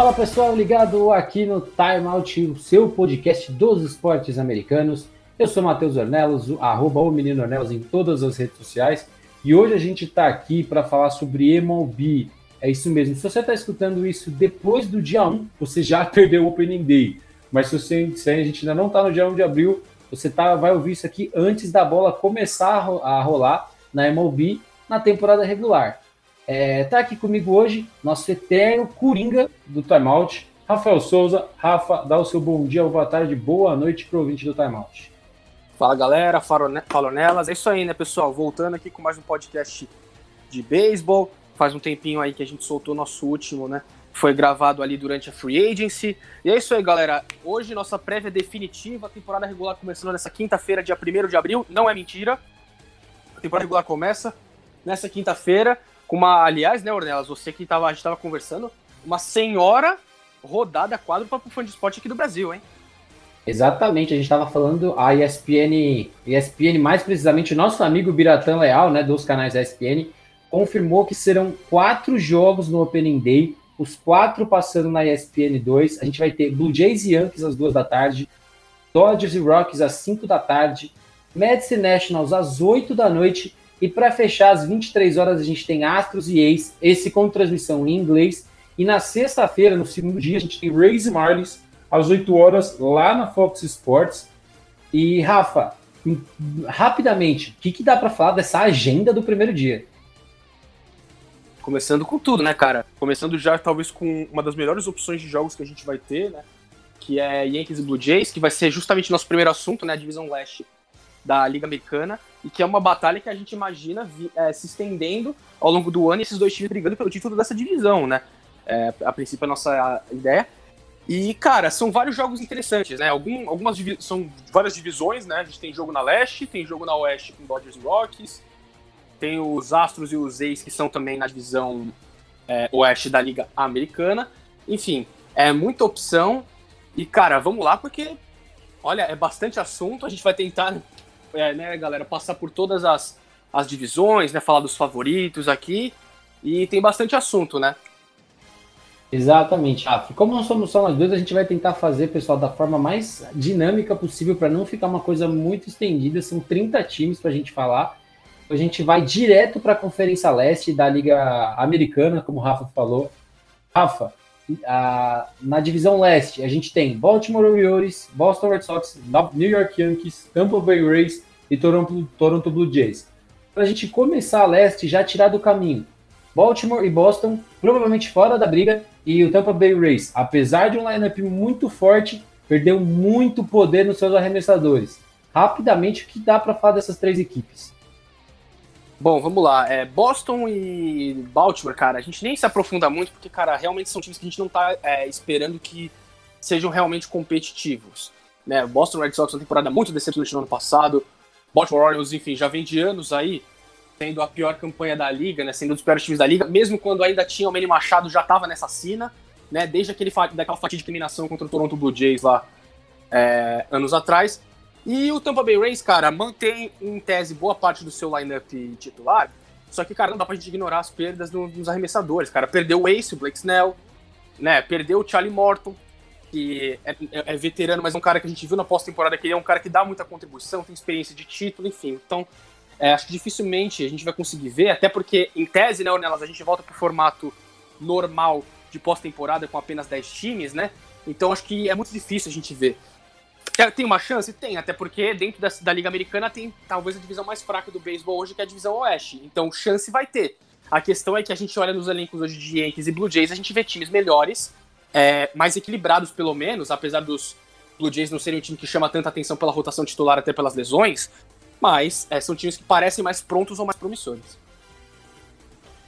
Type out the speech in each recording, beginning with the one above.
Fala pessoal, ligado aqui no Time Out, o seu podcast dos esportes americanos. Eu sou Matheus Ornelos, arroba o Menino Ornelos em todas as redes sociais. E hoje a gente está aqui para falar sobre MLB. É isso mesmo. Se você está escutando isso depois do dia 1, você já perdeu o Opening Day. Mas se, você, se a gente ainda não está no dia 1 de abril, você tá, vai ouvir isso aqui antes da bola começar a rolar na MLB na temporada regular. É, tá aqui comigo hoje nosso eterno Coringa do Timeout, Rafael Souza. Rafa, dá o seu bom dia, boa tarde, boa noite pro ouvinte do Timeout. Fala galera, falonelas. É isso aí, né, pessoal? Voltando aqui com mais um podcast de beisebol. Faz um tempinho aí que a gente soltou nosso último, né? Foi gravado ali durante a Free Agency. E é isso aí, galera. Hoje, nossa prévia definitiva, a temporada regular começando nessa quinta-feira, dia 1 de abril. Não é mentira. A temporada regular começa nessa quinta-feira com uma, aliás, né, Ornelas, você que tava, a gente tava conversando, uma senhora rodada quádrupla pro fã de esporte aqui do Brasil, hein? Exatamente, a gente estava falando a ESPN, ESPN mais precisamente o nosso amigo Biratã Leal, né, dos canais ESPN, confirmou que serão quatro jogos no Opening Day, os quatro passando na ESPN 2. A gente vai ter Blue Jays e Yankees às duas da tarde, Dodgers e Rockies às 5 da tarde, e Nationals às 8 da noite e para fechar, às 23 horas, a gente tem Astros e Ace, esse com transmissão em inglês. E na sexta-feira, no segundo dia, a gente tem Rays e Marlins, às 8 horas, lá na Fox Sports. E, Rafa, rapidamente, o que, que dá para falar dessa agenda do primeiro dia? Começando com tudo, né, cara? Começando já, talvez, com uma das melhores opções de jogos que a gente vai ter, né? Que é Yankees e Blue Jays, que vai ser justamente nosso primeiro assunto, né? A divisão leste da Liga Americana e que é uma batalha que a gente imagina é, se estendendo ao longo do ano e esses dois times brigando pelo título dessa divisão, né? É, a princípio, a nossa ideia. E, cara, são vários jogos interessantes, né? Algum, algumas são várias divisões, né? A gente tem jogo na leste, tem jogo na oeste com Dodgers e Rockies, tem os Astros e os A's que são também na divisão é, oeste da Liga Americana. Enfim, é muita opção. E, cara, vamos lá, porque, olha, é bastante assunto. A gente vai tentar é, né, galera, passar por todas as, as divisões, né, falar dos favoritos aqui, e tem bastante assunto, né? Exatamente, Rafa. Como nós somos só nós dois, a gente vai tentar fazer, pessoal, da forma mais dinâmica possível para não ficar uma coisa muito estendida. São 30 times para a gente falar. A gente vai direto para a Conferência Leste da Liga Americana, como o Rafa falou. Rafa, a, na divisão leste, a gente tem Baltimore Orioles, Boston Red Sox, New York Yankees, Tampa Bay Rays e Toronto, Toronto Blue Jays. Para a gente começar a leste, já tirar do caminho Baltimore e Boston, provavelmente fora da briga, e o Tampa Bay Rays, apesar de um lineup muito forte, perdeu muito poder nos seus arremessadores. Rapidamente, o que dá para falar dessas três equipes? Bom, vamos lá. É, Boston e Baltimore, cara, a gente nem se aprofunda muito, porque, cara, realmente são times que a gente não tá é, esperando que sejam realmente competitivos. Né? Boston Red Sox uma temporada muito decepcionante no ano passado. Baltimore Orioles, enfim, já vem de anos aí, tendo a pior campanha da liga, né? Sendo um dos piores times da liga, mesmo quando ainda tinha o Manny Machado, já tava nessa cena, né? Desde aquele, daquela fatídica eliminação contra o Toronto Blue Jays lá é, anos atrás. E o Tampa Bay Rays, cara, mantém em tese boa parte do seu lineup titular, só que, cara, não dá pra gente ignorar as perdas dos arremessadores, cara. Perdeu o Ace, o Blake Snell, né? Perdeu o Charlie Morton, que é, é, é veterano, mas é um cara que a gente viu na pós-temporada que ele é um cara que dá muita contribuição, tem experiência de título, enfim. Então, é, acho que dificilmente a gente vai conseguir ver, até porque, em tese, né, Ornelas, a gente volta pro formato normal de pós-temporada com apenas 10 times, né? Então acho que é muito difícil a gente ver. Tem uma chance? Tem, até porque dentro da, da Liga Americana tem talvez a divisão mais fraca do beisebol hoje, que é a divisão Oeste. Então, chance vai ter. A questão é que a gente olha nos elencos hoje de Yankees e Blue Jays, a gente vê times melhores, é, mais equilibrados pelo menos, apesar dos Blue Jays não serem um time que chama tanta atenção pela rotação titular, até pelas lesões, mas é, são times que parecem mais prontos ou mais promissores.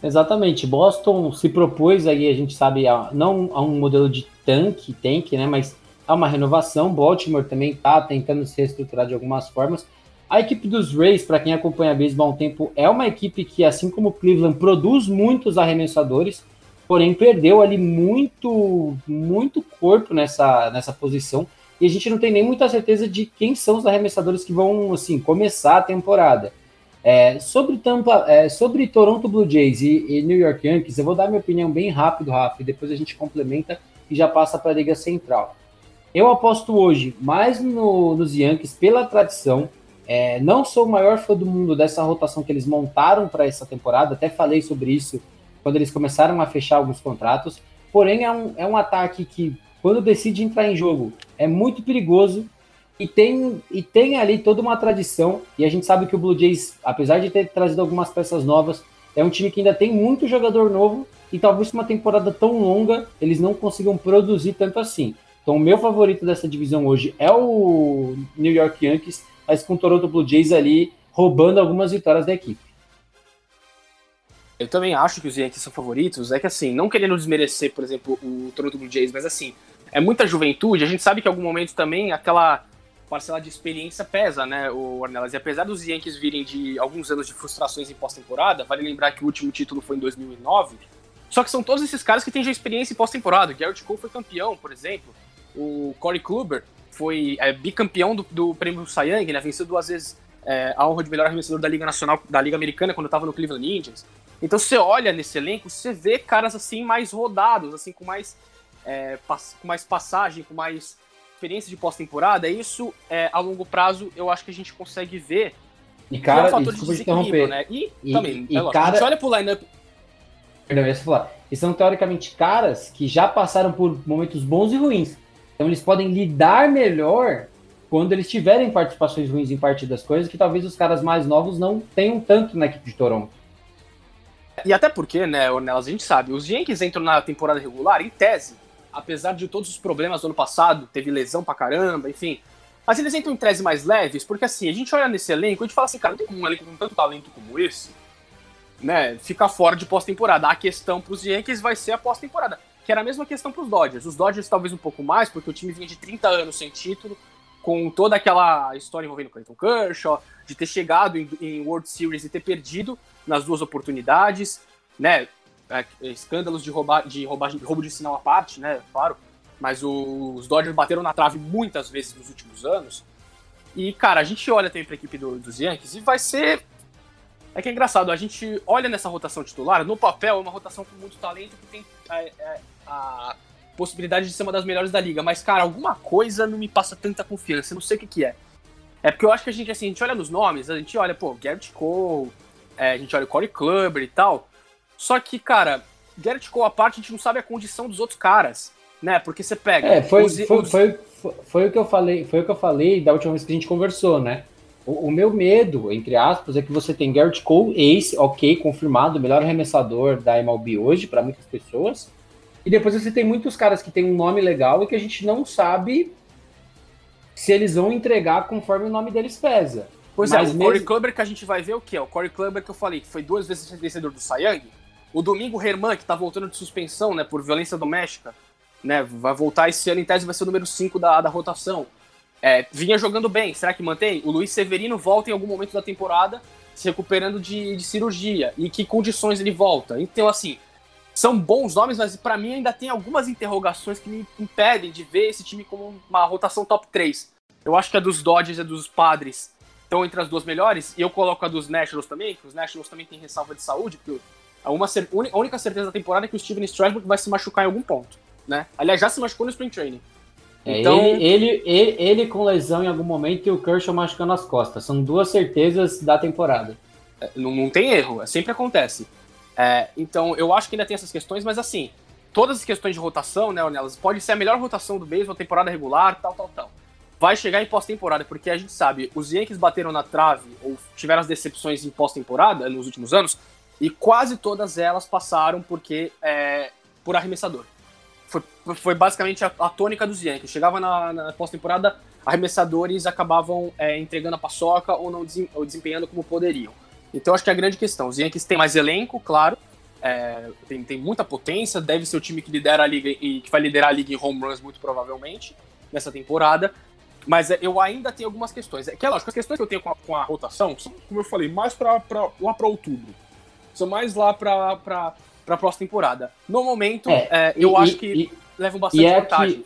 Exatamente. Boston se propôs aí, a gente sabe, a, não a um modelo de tanque, tanque, né, mas há uma renovação. Baltimore também está tentando se reestruturar de algumas formas. A equipe dos Rays, para quem acompanha a beisebol há um tempo, é uma equipe que, assim como o Cleveland, produz muitos arremessadores, porém perdeu ali muito, muito corpo nessa, nessa posição. E a gente não tem nem muita certeza de quem são os arremessadores que vão assim começar a temporada. É, sobre Tampa, é, sobre Toronto Blue Jays e, e, New York Yankees, eu vou dar minha opinião bem rápido, Rafa, e depois a gente complementa e já passa para a Liga Central. Eu aposto hoje mais no, nos Yankees pela tradição. É, não sou o maior fã do mundo dessa rotação que eles montaram para essa temporada, até falei sobre isso quando eles começaram a fechar alguns contratos. Porém, é um, é um ataque que, quando decide entrar em jogo, é muito perigoso e tem, e tem ali toda uma tradição. E a gente sabe que o Blue Jays, apesar de ter trazido algumas peças novas, é um time que ainda tem muito jogador novo e talvez uma temporada tão longa eles não consigam produzir tanto assim. Então, o meu favorito dessa divisão hoje é o New York Yankees, mas com o Toronto Blue Jays ali roubando algumas vitórias da equipe. Eu também acho que os Yankees são favoritos. É que assim, não querendo desmerecer, por exemplo, o Toronto Blue Jays, mas assim, é muita juventude. A gente sabe que em algum momento também aquela parcela de experiência pesa, né, o Ornelas? E apesar dos Yankees virem de alguns anos de frustrações em pós-temporada, vale lembrar que o último título foi em 2009. Só que são todos esses caras que têm já experiência em pós-temporada. Garrett Cole foi campeão, por exemplo. O Corey Kluber foi é, bicampeão do, do prêmio Cy Young, né? Venceu duas vezes é, a honra de melhor arremessador da Liga Nacional, da Liga Americana, quando estava no Cleveland Indians. Então você olha nesse elenco, você vê caras assim mais rodados, assim com mais, é, com mais passagem, com mais experiência de pós-temporada. Isso, é, a longo prazo, eu acho que a gente consegue ver. E cara, é um fator de desequilíbrio, né? E, e também, e, é cara... a gente olha pro lineup Perdão, eu ia falar. E são teoricamente caras que já passaram por momentos bons e ruins. Então eles podem lidar melhor quando eles tiverem participações ruins em partidas, coisas que talvez os caras mais novos não tenham tanto na equipe de Toronto. E até porque, né, Ornelas, a gente sabe, os Yankees entram na temporada regular, em tese, apesar de todos os problemas do ano passado, teve lesão pra caramba, enfim. Mas eles entram em tese mais leves, porque assim, a gente olha nesse elenco e a gente fala assim, cara, não tem um elenco com tanto talento como esse, né, ficar fora de pós-temporada. A questão pros Yankees vai ser a pós-temporada que era a mesma questão para os Dodgers. Os Dodgers talvez um pouco mais, porque o time vinha de 30 anos sem título, com toda aquela história envolvendo Clayton Kershaw, de ter chegado em, em World Series e ter perdido nas duas oportunidades, né? É, escândalos de, roubar, de, roubo de sinal à parte, né? Claro. Mas os Dodgers bateram na trave muitas vezes nos últimos anos. E, cara, a gente olha também para a equipe do, dos Yankees e vai ser é que é engraçado, a gente olha nessa rotação titular, no papel é uma rotação com muito talento que tem a, é, a, a, possibilidade de ser uma das melhores da liga, mas cara, alguma coisa não me passa tanta confiança, não sei o que que é. É porque eu acho que a gente, assim, a gente olha nos nomes, a gente olha, pô, Garrett Cole, é, a gente olha o Corey Kluber e tal, só que, cara, Garrett Cole à parte, a gente não sabe a condição dos outros caras, né, porque você pega... É, foi, os, foi, os... foi, foi, foi, o que eu falei, foi o que eu falei da última vez que a gente conversou, né, o, o, meu medo, entre aspas, é que você tem Garrett Cole, ace, ok, confirmado, melhor arremessador da MLB hoje para muitas pessoas. E depois você tem muitos caras que tem um nome legal e que a gente não sabe se eles vão entregar conforme o nome deles pesa. Pois Mas é, o mesmo... Corey Kluber que a gente vai ver o que? O Corey Kluber que eu falei, que foi duas vezes vencedor do Young. O Domingo Herman, que tá voltando de suspensão, né, por violência doméstica, né, vai voltar esse ano em tese, vai ser o número 5 da, da rotação. É, vinha jogando bem, será que mantém? O Luiz Severino volta em algum momento da temporada se recuperando de, de cirurgia. E que condições ele volta? Então, assim, são bons nomes, mas para mim ainda tem algumas interrogações que me impedem de ver esse time como uma rotação top 3. Eu acho que a dos Dodgers e a dos Padres estão entre as duas melhores, e eu coloco a dos Nationals também, que os Nationals também têm ressalva de saúde, porque a, uma, a única certeza da temporada é que o Steven Strasburg vai se machucar em algum ponto. Né? Aliás, já se machucou no Spring Training. É, então... Ele, ele, ele, ele, com lesão em algum momento e o Kershaw machucando as costas. São duas certezas da temporada. É, não, não tem erro, é, sempre acontece. É, então, eu acho que ainda tem essas questões, mas assim, todas as questões de rotação, né, Ornelas, pode ser a melhor rotação do beisebol, temporada regular, tal, tal, tal. Vai chegar em pós-temporada, porque a gente sabe, os Yankees bateram na trave, ou tiveram as decepções em pós-temporada nos últimos anos, e quase todas elas passaram porque é, por arremessador foi, foi basicamente a, a tônica dos Yankees. Chegava na, na pós-temporada, arremessadores acabavam é, entregando a paçoca ou não desem, ou desempenhando como poderiam. Então acho que é a grande questão. Os Yankees têm mais elenco, claro, é, tem, tem muita potência, deve ser o time que lidera a liga e que vai liderar a liga em home runs muito provavelmente nessa temporada. Mas é, eu ainda tenho algumas questões. É que é lógico, as questões que eu tenho com a, com a rotação são, como eu falei, mais pra lá para outubro. São mais lá para para a próxima temporada. No momento, é, é, eu e, acho que e, levam bastante e é vantagem. Que,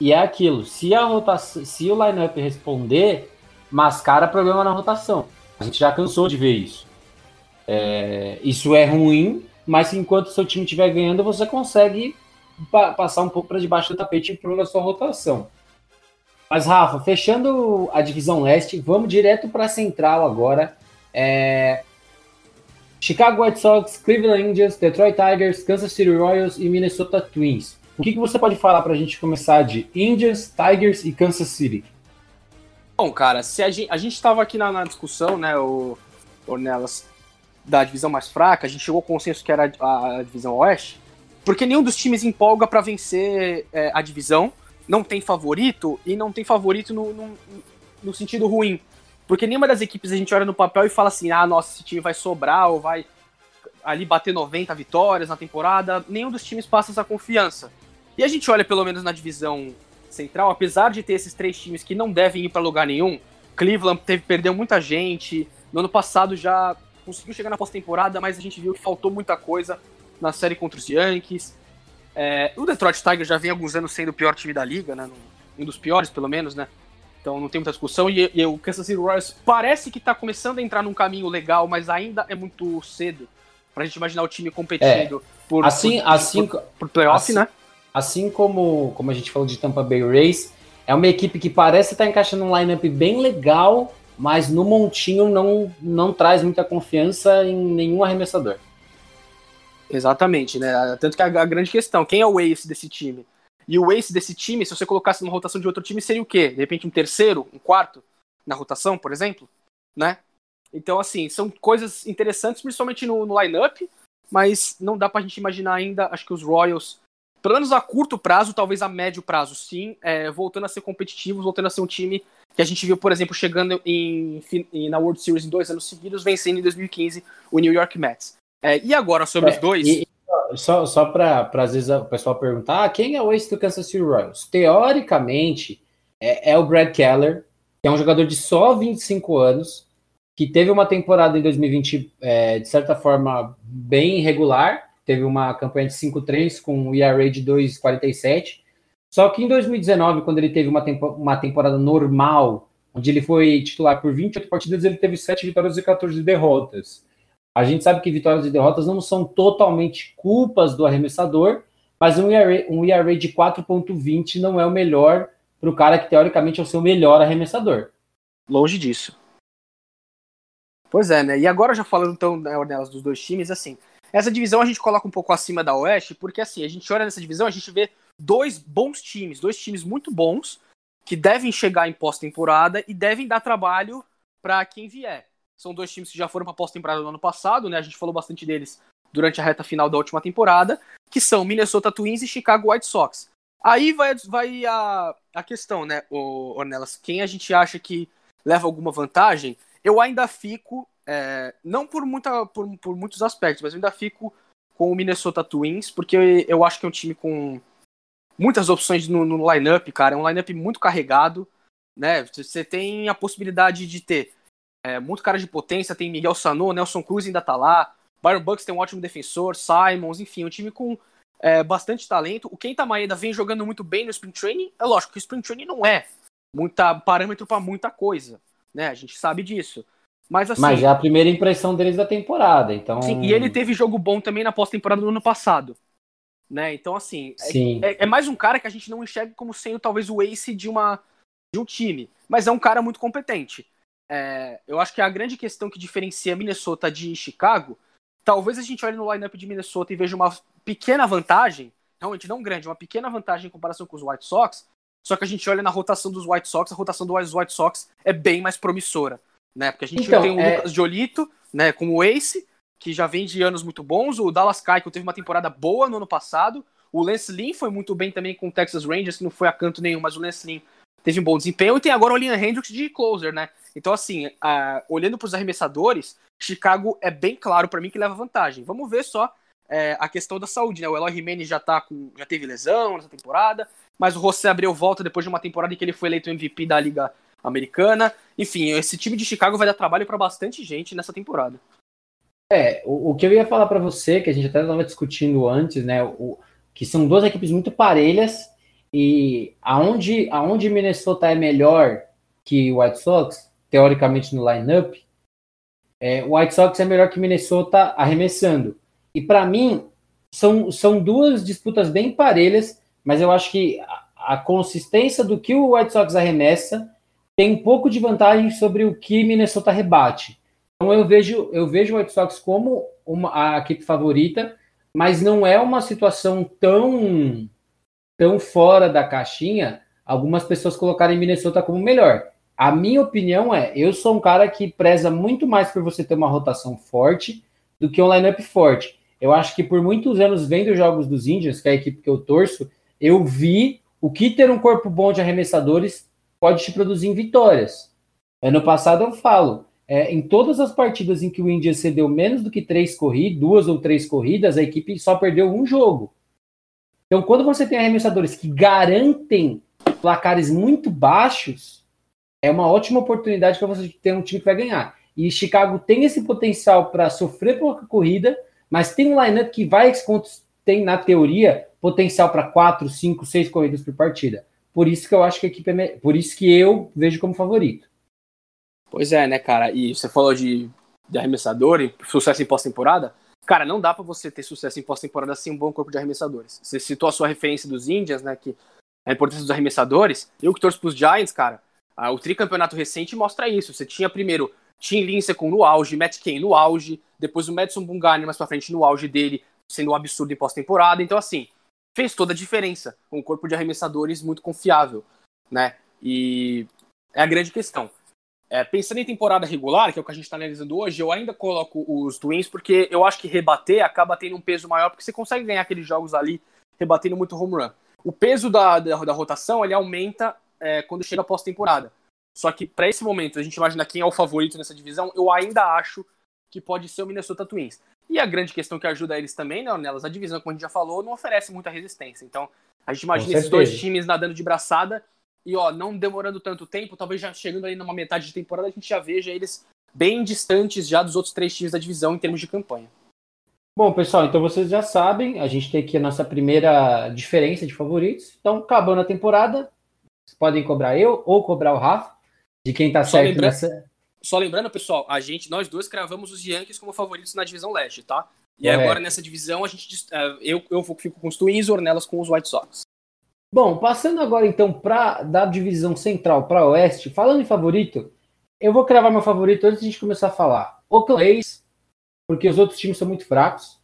e é aquilo, se a rotação, se o lineup responder, mascara problema na rotação. A gente já cansou de ver isso. É, isso é ruim, mas enquanto seu time estiver ganhando, você consegue pa passar um pouco para debaixo do tapete por a sua rotação. Mas, Rafa, fechando a divisão leste, vamos direto para a central agora. É... Chicago White Sox, Cleveland Indians, Detroit Tigers, Kansas City Royals e Minnesota Twins. O que, que você pode falar para a gente começar de Indians, Tigers e Kansas City? Bom, cara, se a gente estava aqui na, na, discussão, né, o Ornelas, da divisão mais fraca, a gente chegou ao consenso que era a, a divisão oeste, porque nenhum dos times empolga para vencer é, a divisão, não tem favorito, e não tem favorito no, no, no, sentido ruim. Porque nenhuma das equipes a gente olha no papel e fala assim, ah, nossa, esse time vai sobrar ou vai ali bater 90 vitórias na temporada. Nenhum dos times passa essa confiança. E a gente olha pelo menos na divisão central, apesar de ter esses três times que não devem ir para lugar nenhum, Cleveland teve, perdeu muita gente. No ano passado já conseguiu chegar na pós-temporada, mas a gente viu que faltou muita coisa na série contra os Yankees. É, o Detroit Tigers já vem alguns anos sendo o pior time da liga, né? Um dos piores, pelo menos, né? Então não tem muita discussão. E, e o Kansas City Royals parece que está começando a entrar num caminho legal, mas ainda é muito cedo para a gente imaginar o time competindo é, por, assim, por, assim, por, por playoff, assim, né? Assim como, como a gente falou de Tampa Bay Rays, é uma equipe que parece estar tá encaixando um lineup bem legal, mas no montinho não, não traz muita confiança em nenhum arremessador. Exatamente, né? Tanto que a, a, grande questão, quem é o ace desse time? E o ace desse time, se você colocasse numa rotação de outro time, seria o quê? De repente um terceiro, um quarto na rotação, por exemplo, né? Então, assim, são coisas interessantes, principalmente no, no line-up, mas não dá pra gente imaginar ainda, acho que os Royals, pelo menos a curto prazo, talvez a médio prazo, sim, é, voltando a ser competitivos, voltando a ser um time que a gente viu, por exemplo, chegando em, em, na World Series em dois anos seguidos, vencendo em 2015 o New York Mets. É, e agora, sobre é, os dois. E, só só para às vezes o pessoal perguntar: ah, quem é o ex do Kansas City Royals? Teoricamente, é, é, o Brad Keller, que é um jogador de só 25 anos, que teve uma temporada em 2020, é, de certa forma, bem irregular. Teve uma campanha de 5-3 com um ERA de 2,47. Só que em 2019, quando ele teve uma, tempo, uma temporada normal, onde ele foi titular por 28 partidas, ele teve 7 vitórias e 14 derrotas. A gente sabe que vitórias e derrotas não são totalmente culpas do arremessador, mas um ERA, um ERA de 4.20 não é o melhor para o cara que teoricamente é o seu melhor arremessador. Longe disso. Pois é, né? E agora já falando então né, Ornelas dos dois times, assim, essa divisão a gente coloca um pouco acima da Oeste, porque assim, a gente olha nessa divisão, a gente vê dois bons times, dois times muito bons, que devem chegar em pós-temporada e devem dar trabalho para quem vier. São dois times que já foram para pós-temporada no ano passado, né? A gente falou bastante deles durante a reta final da última temporada, que são Minnesota Twins e Chicago White Sox. Aí vai, vai a, a questão, né, Ornelas? Quem a gente acha que leva alguma vantagem? Eu ainda fico, é, não por, muita, por, por muitos aspectos, mas eu ainda fico com o Minnesota Twins, porque eu, eu acho que é um time com muitas opções no, no lineup, cara. É um lineup muito carregado, né? Você tem a possibilidade de ter é, muito cara de potência, tem Miguel Sano, Nelson Cruz ainda tá lá, Byron Bucks tem um ótimo defensor, Simons, enfim, um time com é, bastante talento. O Kenta Maeda vem jogando muito bem no Spring Training. É lógico que o Spring Training não é muita parâmetro para muita coisa, né? A gente sabe disso. Mas, assim, Mas é a primeira impressão deles da temporada, então. Sim, e ele teve jogo bom também na pós-temporada do ano passado. Né? Então, assim, é, é, é, mais um cara que a gente não enxerga como sendo talvez o ace de, uma, de um time. Mas é um cara muito competente é, eu acho que a grande questão que diferencia Minnesota de Chicago, talvez a gente olhe no lineup de Minnesota e veja uma pequena vantagem, realmente não grande, uma pequena vantagem em comparação com os White Sox, só que a gente olha na rotação dos White Sox, a rotação dos White Sox é bem mais promissora, né? Porque a gente então, tem o é... Lucas Jolito, né, como o Ace, que já vem de anos muito bons, o Dallas Keuchel teve uma temporada boa no ano passado, o Lance Lynn foi muito bem também com o Texas Rangers, que não foi a canto nenhum, mas o Lance Lynn teve um bom desempenho, e tem agora o Liam Hendricks de closer, né? Então, assim, uh, olhando para os arremessadores, Chicago é bem claro para mim que leva vantagem. Vamos ver só é, a questão da saúde, né? O Eloy Jimenez já tá com, já teve lesão nessa temporada, mas o José Abreu volta depois de uma temporada em que ele foi eleito MVP da Liga Americana. Enfim, esse time de Chicago vai dar trabalho para bastante gente nessa temporada. É, o, o que eu ia falar para você, que a gente até estava discutindo antes, né? O, que são duas equipes muito parelhas e aonde, aonde Minnesota é melhor que White Sox, teoricamente no lineup, é, White Sox é melhor que Minnesota arremessando. E para mim, são, são duas disputas bem parelhas, mas eu acho que a, a consistência do que o White Sox arremessa tem um pouco de vantagem sobre o que Minnesota rebate. Então eu vejo, eu vejo o White Sox como uma, a equipe favorita, mas não é uma situação tão, tão fora da caixinha algumas pessoas colocarem Minnesota como melhor. A minha opinião é, eu sou um cara que preza muito mais por você ter uma rotação forte do que um lineup forte. Eu acho que por muitos anos vendo jogos dos Indians, que é a equipe que eu torço, eu vi o que ter um corpo bom de arremessadores pode te produzir em vitórias. Ano passado eu falo, é, em todas as partidas em que o Indians cedeu menos do que três corridas, duas ou três corridas, a equipe só perdeu um jogo. Então, quando você tem arremessadores que garantem placares muito baixos, é uma ótima oportunidade para você ter um time que vai ganhar. E Chicago tem esse potencial para sofrer pouca corrida, mas tem um lineup que vai tem na teoria potencial para quatro, cinco, seis corridas por partida. Por isso que eu acho que a equipe é por isso que eu vejo como favorito. Pois é, né, cara? E você falou de, de arremessador e sucesso em pós-temporada. Cara, não dá para você ter sucesso em pós-temporada sem um bom corpo de arremessadores. Você citou a sua referência dos Indians, né? Que a importância dos arremessadores. Eu que torço pros Giants, cara, o tricampeonato recente mostra isso. Você tinha primeiro Tim Lincecum no auge, Matt Cain no auge, depois o Madison Bumgarner mais pra frente no auge dele, sendo um absurdo em pós-temporada. Então, assim, fez toda a diferença. Um corpo de arremessadores muito confiável, né? E é a grande questão. É, pensando em temporada regular, que é o que a gente está analisando hoje, eu ainda coloco os Twins porque eu acho que rebater acaba tendo um peso maior, porque você consegue ganhar aqueles jogos ali rebatendo muito home run. O peso da, da, da rotação ele aumenta é, quando chega a pós-temporada. Só que para esse momento, a gente imagina quem é o favorito nessa divisão, eu ainda acho que pode ser o Minnesota Twins. E a grande questão que ajuda eles também, né, nelas, a divisão, como a gente já falou, não oferece muita resistência. Então, a gente imagina esses dois times nadando de braçada e, ó, não demorando tanto tempo, talvez já chegando aí numa metade de temporada, a gente já veja eles bem distantes já dos outros três times da divisão em termos de campanha. Bom, pessoal, então vocês já sabem, a gente tem aqui a nossa primeira diferença de favoritos. Então, acabando a temporada, vocês podem cobrar eu ou cobrar o Rafa, de quem tá certo lembrando, nessa... Só lembrando, pessoal, a gente, nós dois cravamos os Yankees como favoritos na divisão leste, tá? E é. agora nessa divisão a gente é, eu, eu fico com os Twins e Ornelas com os White Sox. Bom, passando agora então para da divisão central para oeste, falando em favorito, eu vou cravar meu favorito antes de a gente começar a falar. Oakland A's, porque os outros times são muito fracos.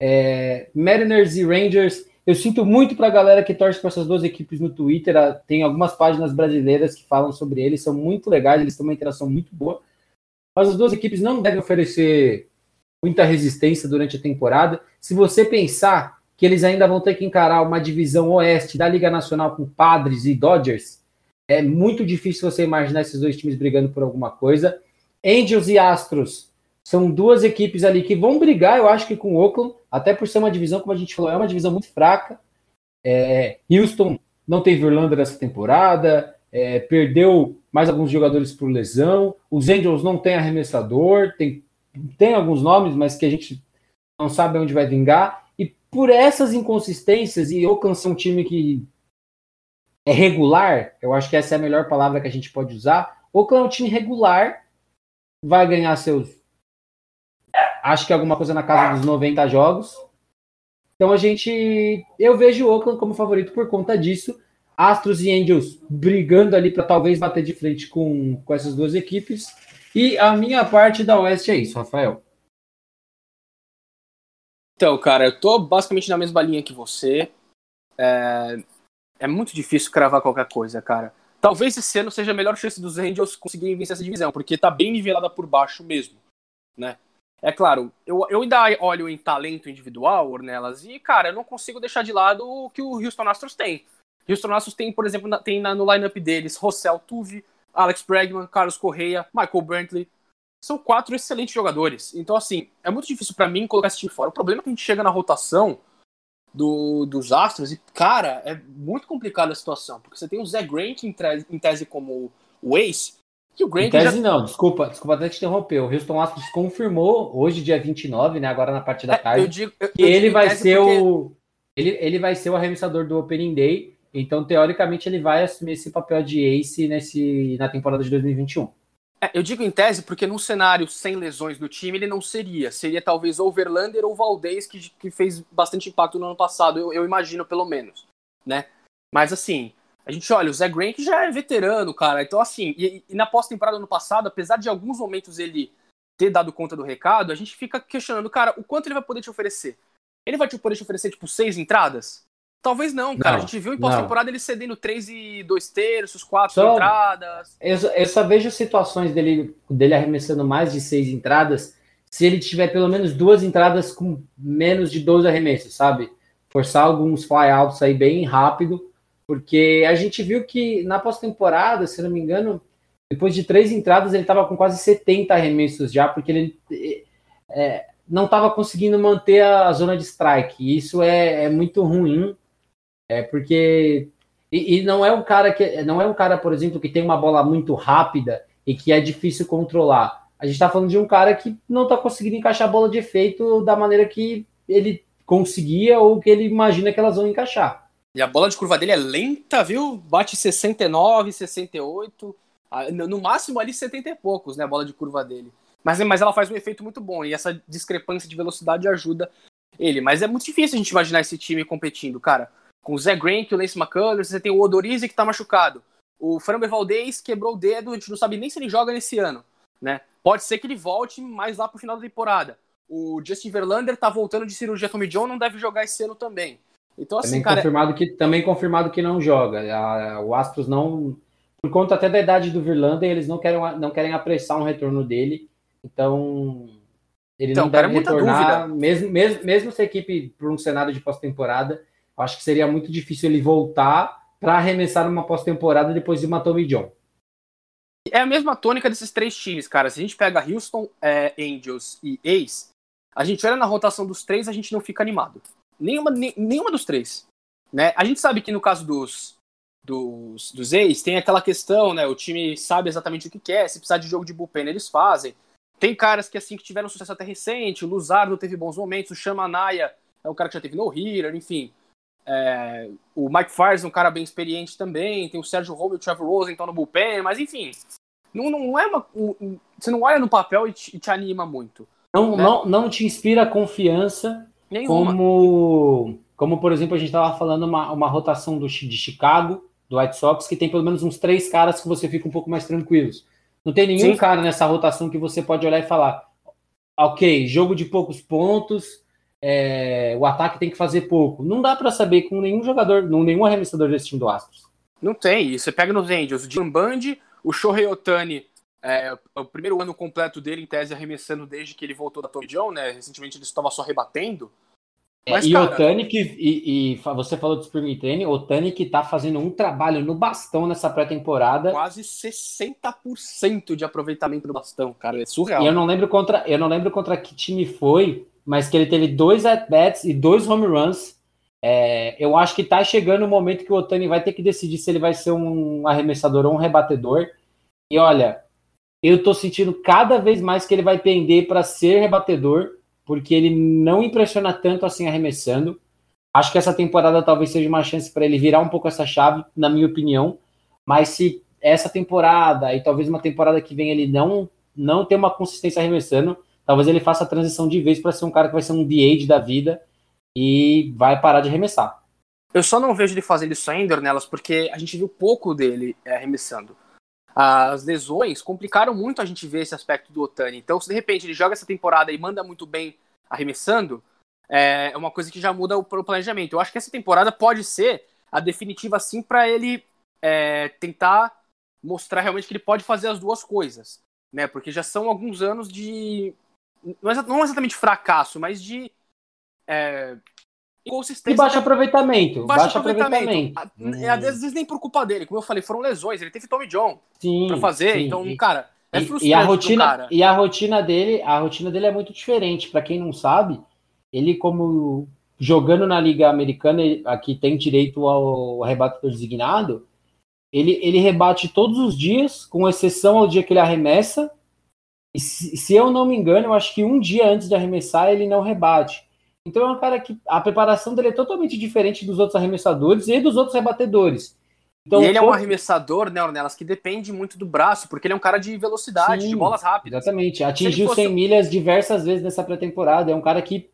É, Mariners e Rangers, eu sinto muito para a galera que torce para essas duas equipes no Twitter. Tem algumas páginas brasileiras que falam sobre eles, são muito legais, eles têm uma interação muito boa. Mas as duas equipes não devem oferecer muita resistência durante a temporada. Se você pensar que eles ainda vão ter que encarar uma divisão oeste da Liga Nacional com Padres e Dodgers. É muito difícil você imaginar esses dois times brigando por alguma coisa. Angels e Astros são duas equipes ali que vão brigar, eu acho que com o Oakland, até por ser uma divisão, como a gente falou, é uma divisão muito fraca. É, Houston não teve Orlando nessa temporada, é, perdeu mais alguns jogadores por lesão. Os Angels não têm arremessador, tem, tem alguns nomes, mas que a gente não sabe onde vai vingar por essas inconsistências, e ser um time que é regular, eu acho que essa é a melhor palavra que a gente pode usar. Oakland é um time regular, vai ganhar seus. Acho que alguma coisa na casa dos 90 jogos. Então a gente. Eu vejo o Oakland como favorito por conta disso. Astros e Angels brigando ali para talvez bater de frente com, com essas duas equipes. E a minha parte da Oeste é isso, Rafael. Então, cara, eu tô basicamente na mesma linha que você. É, é muito difícil cravar qualquer coisa, cara. Talvez esse ano seja a melhor chance dos Angels conseguirem vencer essa divisão, porque tá bem nivelada por baixo mesmo, né? É claro, eu, eu ainda olho em talento individual, Ornelas, e, cara, eu não consigo deixar de lado o que o Houston Astros tem. Houston Astros tem, por exemplo, na, tem na, no lineup deles Rossell Tuve, Alex Bregman, Carlos Correia, Michael Brantley, são quatro excelentes jogadores. Então, assim, é muito difícil para mim colocar esse time fora. O problema é que a gente chega na rotação do, dos Astros e, cara, é muito complicada a situação. Porque você tem o Zé Grant em, em tese como o ace, que o Grant em tese já... não, desculpa, desculpa até te interromper. O Houston Astros confirmou hoje, dia 29, né, agora na parte da é, tarde, eu digo, eu, que eu ele vai ser porque... o... Ele, ele vai ser o arremessador do Opening Day, então, teoricamente, ele vai assumir esse papel de ace nesse, na temporada de 2021. É, eu digo em tese porque num cenário sem lesões no time ele não seria. Seria talvez ou Verlander ou Valdez, que, que fez bastante impacto no ano passado, eu, eu imagino pelo menos, né? Mas assim, a gente olha, o Zé Grant já é veterano, cara. Então assim, e, e na pós-temporada ano passado, apesar de alguns momentos ele ter dado conta do recado, a gente fica questionando, cara, o quanto ele vai poder te oferecer? Ele vai te poder te oferecer, tipo, seis entradas? Talvez não, cara. Não, a gente viu em pós-temporada ele cedendo 3 e 2 terços, 4 só, entradas. Eu, eu, só vejo situações dele, dele arremessando mais de 6 entradas se ele tiver pelo menos duas entradas com menos de 12 arremessos, sabe? Forçar alguns flyouts aí bem rápido, porque a gente viu que na pós-temporada, se não me engano, depois de três entradas ele estava com quase 70 arremessos já, porque ele é, não estava conseguindo manter a zona de strike. Isso é, é muito ruim é porque e, e, não é um cara que não é um cara, por exemplo, que tem uma bola muito rápida e que é difícil controlar. A gente está falando de um cara que não está conseguindo encaixar a bola de efeito da maneira que ele conseguia ou que ele imagina que elas vão encaixar. E a bola de curva dele é lenta, viu? Bate 69, 68, no máximo ali 70 e poucos, né? A bola de curva dele. Mas, mas ela faz um efeito muito bom e essa discrepância de velocidade ajuda ele. Mas é muito difícil a gente imaginar esse time competindo, cara com o Zé Grant, o Lance McCullers, você tem o Odorizzi que tá machucado. O Framber Valdez quebrou o dedo, a gente não sabe nem se ele joga nesse ano, né? Pode ser que ele volte mais lá pro final da temporada. O Justin Verlander tá voltando de cirurgia Tommy John, não deve jogar esse ano também. Então, assim, também cara... Confirmado que, também confirmado que não joga. A, o Astros não... Por conta até da idade do Verlander, eles não querem, não querem apressar um retorno dele. Então, ele então, não deve retornar, mesmo, mesmo, mesmo se a equipe por um cenário de pós-temporada, acho que seria muito difícil ele voltar para arremessar uma pós-temporada depois de uma Tommy John. É a mesma tônica desses três times, cara. Se a gente pega Houston, é, Angels e Ace, a gente olha na rotação dos três, a gente não fica animado. Nenhuma, nenhuma dos três. Né? A gente sabe que no caso dos, dos, dos Ace, tem aquela questão, né? O time sabe exatamente o que quer, se precisar de jogo de bullpen, eles fazem. Tem caras que assim que tiveram sucesso até recente, o Luzardo teve bons momentos, o Shamanaya é um cara que já teve no hitter, enfim. É, o Mike Fires é um cara bem experiente também. Tem o Sérgio Romo e o Trevor Rose então no bullpen, mas enfim. Não, não é uma, um, você não olha no papel e te, e te anima muito. Não, né? não, não te inspira confiança Nenhuma. como, como, por exemplo, a gente estava falando uma, uma rotação do, de Chicago, do White Sox, que tem pelo menos uns três caras que você fica um pouco mais tranquilos. Não tem nenhum Sim. cara nessa rotação que você pode olhar e falar: ok, jogo de poucos pontos, é, o ataque tem que fazer pouco. Não dá para saber com nenhum jogador, nenhum arremessador desse time do Astros. Não tem. Você pega nos Angels, o Jim Band, o Shohei Otani, é, o primeiro ano completo dele, em tese, arremessando desde que ele voltou da Tommy John, né? Recentemente ele estava só rebatendo. É, Mas, e cara, Otani que e, e, você falou do Spring Training, Otani que tá fazendo um trabalho no bastão nessa pré-temporada. Quase 60% de aproveitamento no bastão, cara, é surreal. E eu não lembro contra, eu não lembro contra que time foi, mas que ele teve dois at-bats e dois home runs. É, eu acho que está chegando o momento que o Otani vai ter que decidir se ele vai ser um arremessador ou um rebatedor. E olha, eu estou sentindo cada vez mais que ele vai pender para ser rebatedor, porque ele não impressiona tanto assim arremessando. Acho que essa temporada talvez seja uma chance para ele virar um pouco essa chave, na minha opinião. Mas se essa temporada e talvez uma temporada que vem ele não não ter uma consistência arremessando, talvez ele faça a transição de vez para ser um cara que vai ser um DH da vida e vai parar de arremessar. Eu só não vejo ele fazendo isso ainda, nelas, porque a gente viu pouco dele é, arremessando. As lesões complicaram muito a gente ver esse aspecto do Otani. Então, se de repente ele joga essa temporada e manda muito bem arremessando, é uma coisa que já muda o planejamento. Eu acho que essa temporada pode ser a definitiva, assim, para ele é, tentar mostrar realmente que ele pode fazer as duas coisas. Né? Porque já são alguns anos de não, é, não exatamente fracasso, mas de é, inconsistência. E baixo aproveitamento. Baixo, baixo aproveitamento. aproveitamento. Hum. Às vezes nem por culpa dele, como eu falei, foram lesões. Ele teve Tommy John sim, pra fazer, sim. então, cara, é frustrante. E a rotina, e a rotina dele, a rotina dele é muito diferente. Para quem não sabe, ele como jogando na liga americana, aqui tem direito ao arrebatador designado. Ele, ele rebate todos os dias, com exceção ao dia que ele arremessa, e se, se, eu não me engano, eu acho que um dia antes de arremessar ele não rebate. Então é um cara que a preparação dele é totalmente diferente dos outros arremessadores e dos outros rebatedores. Então, e ele é um arremessador, né, Ornelas, que depende muito do braço, porque ele é um cara de velocidade, Sim, de bolas rápidas. Exatamente. Atingiu fosse... 100 milhas diversas vezes nessa pré-temporada. É um cara que,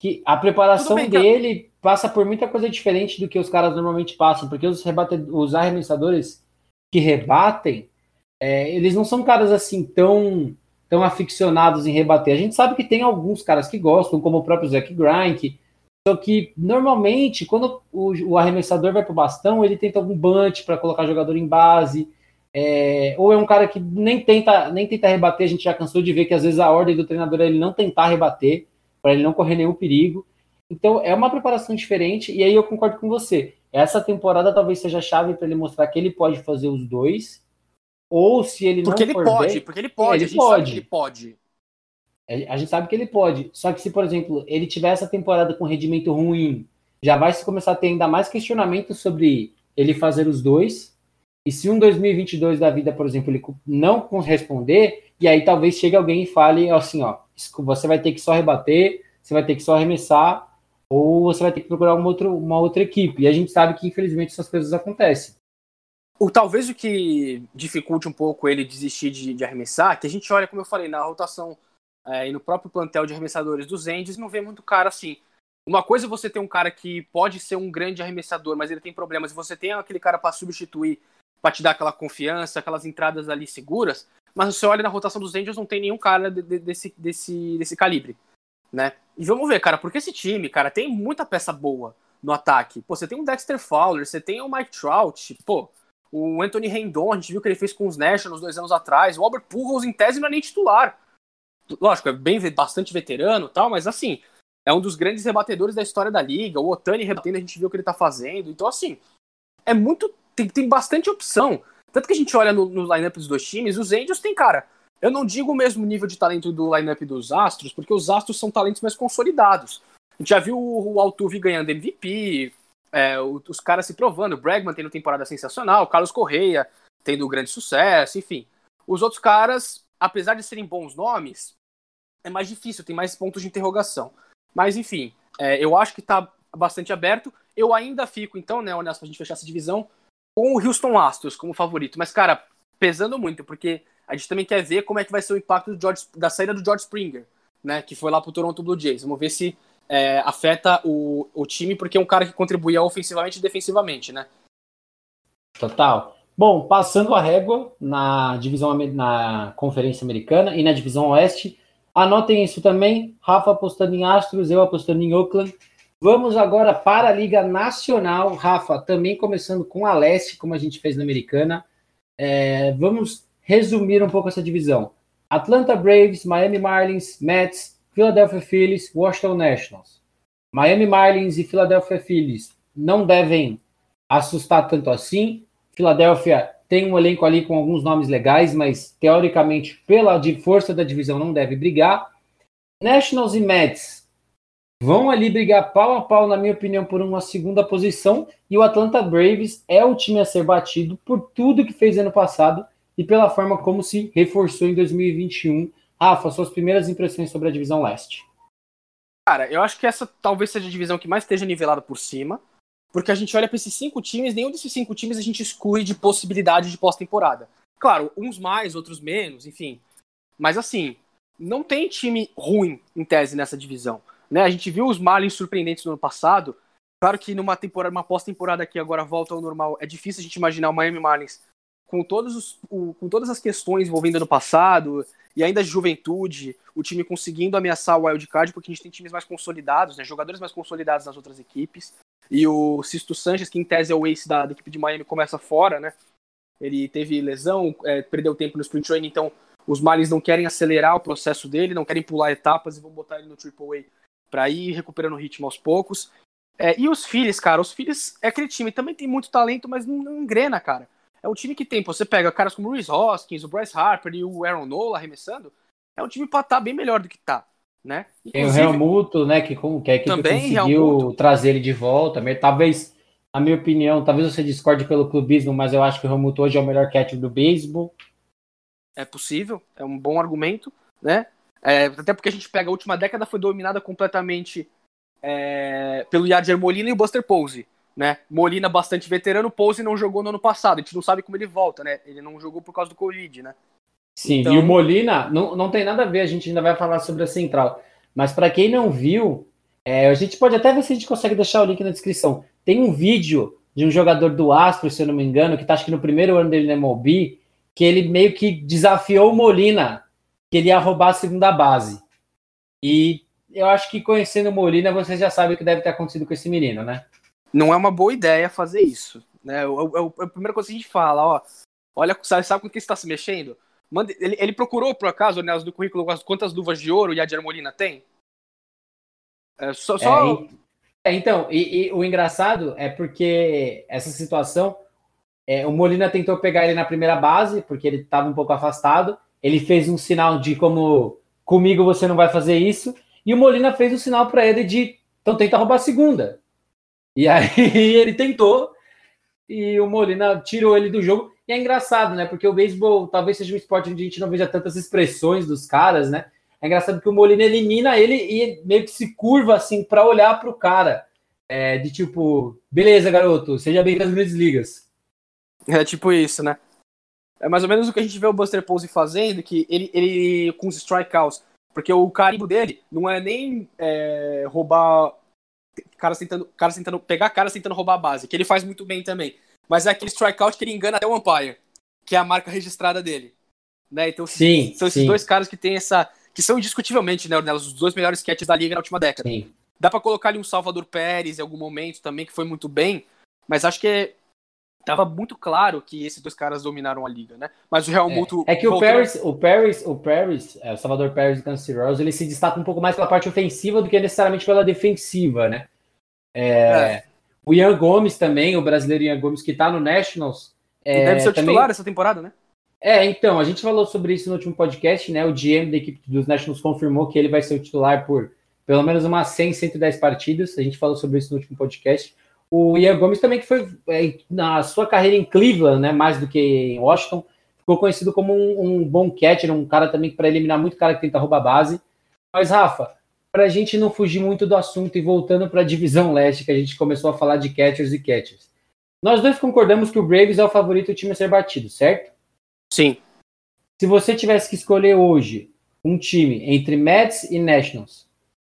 que a preparação bem, dele passa por muita coisa diferente do que os caras normalmente passam, porque os, rebate... os arremessadores que rebatem, é, eles não são caras assim tão, tão aficionados em rebater. A gente sabe que tem alguns caras que gostam, como o próprio Zach Greinke, só que normalmente, quando o, o arremessador vai para o bastão, ele tenta algum bunch para colocar jogador em base. É, ou é um cara que nem tenta, nem tenta rebater, a gente já cansou de ver que às vezes a ordem do treinador é ele não tentar rebater, para ele não correr nenhum perigo. Então é uma preparação diferente, e aí eu concordo com você. Essa temporada talvez seja a chave para ele mostrar que ele pode fazer os dois, ou se ele porque não ele pode, bem, porque ele pode, ele pode. ele pode. A gente sabe que ele pode. Só que se, por exemplo, ele tiver essa temporada com rendimento ruim, já vai se começar a ter ainda mais questionamento sobre ele fazer os dois. E se um 2022 da vida, por exemplo, ele não responder, e aí talvez chegue alguém e fale assim, ó, você vai ter que só rebater, você vai ter que só arremessar, ou você vai ter que procurar uma outra, uma outra equipe. E a gente sabe que, infelizmente, essas coisas acontecem. O, talvez o que dificulte um pouco ele desistir de, de arremessar, que a gente olha, como eu falei, na rotação é, e no próprio plantel de arremessadores dos Endes não vê muito cara assim. Uma coisa é você ter um cara que pode ser um grande arremessador, mas ele tem problemas, e você tem aquele cara para substituir, para te dar aquela confiança, aquelas entradas ali seguras, mas você olha na rotação dos Angels, não tem nenhum cara de, de, desse, desse, desse calibre, né? E vamos ver, cara, porque esse time, cara, tem muita peça boa no ataque. Pô, você tem o Dexter Fowler, você tem o Mike Trout, pô, o Anthony Rendon, a gente viu que ele fez com os Nationals dois anos atrás, o Albert Pujols em tese não é nem titular lógico, é bem bastante veterano tal, mas assim, é um dos grandes rebatedores da história da liga. O Otani rebatendo, a gente viu o que ele tá fazendo. Então, assim, é muito. Tem, tem bastante opção. Tanto que a gente olha no, no lineup dos dois times, os Angels tem, cara. Eu não digo o mesmo nível de talento do lineup dos Astros, porque os Astros são talentos mais consolidados. A gente já viu o, o Altuve ganhando MVP, é, os caras se provando, o Bregman tendo temporada sensacional, Carlos Correia tendo grande sucesso, enfim. Os outros caras, apesar de serem bons nomes, é mais difícil, tem mais pontos de interrogação. Mas, enfim, é, eu acho que está bastante aberto. Eu ainda fico, então, né, honesto, pra gente fechar essa divisão, com o Houston Astros como favorito. Mas, cara, pesando muito, porque a gente também quer ver como é que vai ser o impacto George, da saída do George Springer, né, que foi lá pro Toronto Blue Jays. Vamos ver se é, afeta o, o time, porque é um cara que contribuía ofensivamente e defensivamente, né? Total. Bom, passando a régua na divisão na Conferência Americana e na divisão Oeste, Anotem isso também. Rafa apostando em Astros, eu apostando em Oakland. Vamos agora para a Liga Nacional. Rafa, também começando com a Leste, como a gente fez na Americana. É, vamos resumir um pouco essa divisão. Atlanta Braves, Miami Marlins, Mets, Philadelphia Phillies, Washington Nationals. Miami Marlins e Philadelphia Phillies não devem assustar tanto assim. Philadelphia tem um elenco ali com alguns nomes legais, mas teoricamente, pela de força da divisão, não deve brigar. Nationals e Mets vão ali brigar pau a pau, na minha opinião, por uma segunda posição. E o Atlanta Braves é o time a ser batido por tudo que fez ano passado e pela forma como se reforçou em 2021. Rafa, suas primeiras impressões sobre a divisão leste. Cara, eu acho que essa talvez seja a divisão que mais esteja nivelada por cima. Porque a gente olha para esses cinco times, nenhum desses cinco times a gente exclui de possibilidade de pós-temporada. Claro, uns mais, outros menos, enfim. Mas assim, não tem time ruim em tese nessa divisão. Né? A gente viu os Marlins surpreendentes no ano passado. Claro que numa temporada, uma pós-temporada que agora volta ao normal, é difícil a gente imaginar o Miami Marlins com, todos os, o, com todas as questões envolvendo ano passado e ainda a juventude, o time conseguindo ameaçar o wild card, porque a gente tem times mais consolidados, né? jogadores mais consolidados nas outras equipes. E o Sisto Sanches, que em tese é o ace da, da equipe de Miami, começa fora, né? Ele teve lesão, é, perdeu tempo no sprint training, então os Marlins não querem acelerar o processo dele, não querem pular etapas e vão botar ele no Triple A para ir recuperando o ritmo aos poucos. É, e os Phillies, cara, os Phillies é aquele time, também tem muito talento, mas não, não engrena, cara. É um time que tem, você pega caras como o Rhys Hoskins, o Bryce Harper e o Aaron Nola arremessando, é um time pra estar tá bem melhor do que tá né? Tem o Helmuto, né, que, como, que a equipe também, conseguiu trazer ele de volta, talvez, na minha opinião, talvez você discorde pelo clubismo, mas eu acho que o Helmuto hoje é o melhor catcher do beisebol. É possível, é um bom argumento, né? É, até porque a gente pega a última década foi dominada completamente é, pelo Yadier Molina e o Buster Posey, né? Molina bastante veterano, Pose não jogou no ano passado, a gente não sabe como ele volta, né? Ele não jogou por causa do Covid, né? Sim, então... e o Molina não, não tem nada a ver, a gente ainda vai falar sobre a central. Mas para quem não viu, é, a gente pode até ver se a gente consegue deixar o link na descrição. Tem um vídeo de um jogador do Astro, se eu não me engano, que tá acho que no primeiro ano dele na MLB, que ele meio que desafiou o Molina, que ele ia roubar a segunda base. E eu acho que conhecendo o Molina, vocês já sabem o que deve ter acontecido com esse menino, né? Não é uma boa ideia fazer isso. Né? É, é a primeira coisa que a gente fala, ó. Olha, sabe, sabe com que está se mexendo? Manda, ele, ele, procurou, por acaso, né, do currículo, quantas luvas de ouro Yadier Molina tem? É, só, só... É, então, e, e, o engraçado é porque essa situação, é, o Molina tentou pegar ele na primeira base, porque ele estava um pouco afastado. Ele fez um sinal de como comigo você não vai fazer isso, e o Molina fez um sinal para ele de então tenta roubar a segunda. E aí ele tentou, e o Molina tirou ele do jogo. E é engraçado, né? Porque o beisebol talvez seja um esporte onde a gente não veja tantas expressões dos caras, né? É engraçado que o Molina elimina ele e meio que se curva assim para olhar para o cara. É, de tipo, beleza, garoto, seja bem das grandes ligas. É tipo isso, né? É mais ou menos o que a gente vê o Buster Posey fazendo, que ele, ele com os strikeouts, porque o carimbo dele não é nem é, roubar caras tentando, caras tentando pegar caras tentando roubar a base, que ele faz muito bem também. Mas é aquele strikeout que ele engana até o umpire, que é a marca registrada dele. Né? Então sim, são esses sim. dois caras que têm essa. que são indiscutivelmente, né, os dois melhores catches da liga na última década. Sim. Dá para colocar ali um Salvador Pérez em algum momento também, que foi muito bem, mas acho que é, tava muito claro que esses dois caras dominaram a liga, né? Mas o Real é, Muto. É que o Paris, o Paris, o Paris, é, o Salvador Pérez e o Kansas Rose, ele se destaca um pouco mais pela parte ofensiva do que necessariamente pela defensiva, né? É, é. O Ian Gomes também, o brasileiro Ian Gomes, que tá no Nationals. É, deve ser o titular também... essa temporada, né? É, então, a gente falou sobre isso no último podcast, né? O GM da equipe dos Nationals confirmou que ele vai ser o titular por pelo menos umas 100, 110 partidas. A gente falou sobre isso no último podcast. O Ian Gomes também, que foi é, na sua carreira em Cleveland, né? Mais do que em Washington, ficou conhecido como um, um bom catcher, um cara também para eliminar muito cara que tenta roubar base. Mas, Rafa, para a gente não fugir muito do assunto e voltando para a divisão leste, que a gente começou a falar de catchers e catchers. Nós dois concordamos que o Braves é o favorito time a ser batido, certo? Sim. Se você tivesse que escolher hoje um time entre Mets e Nationals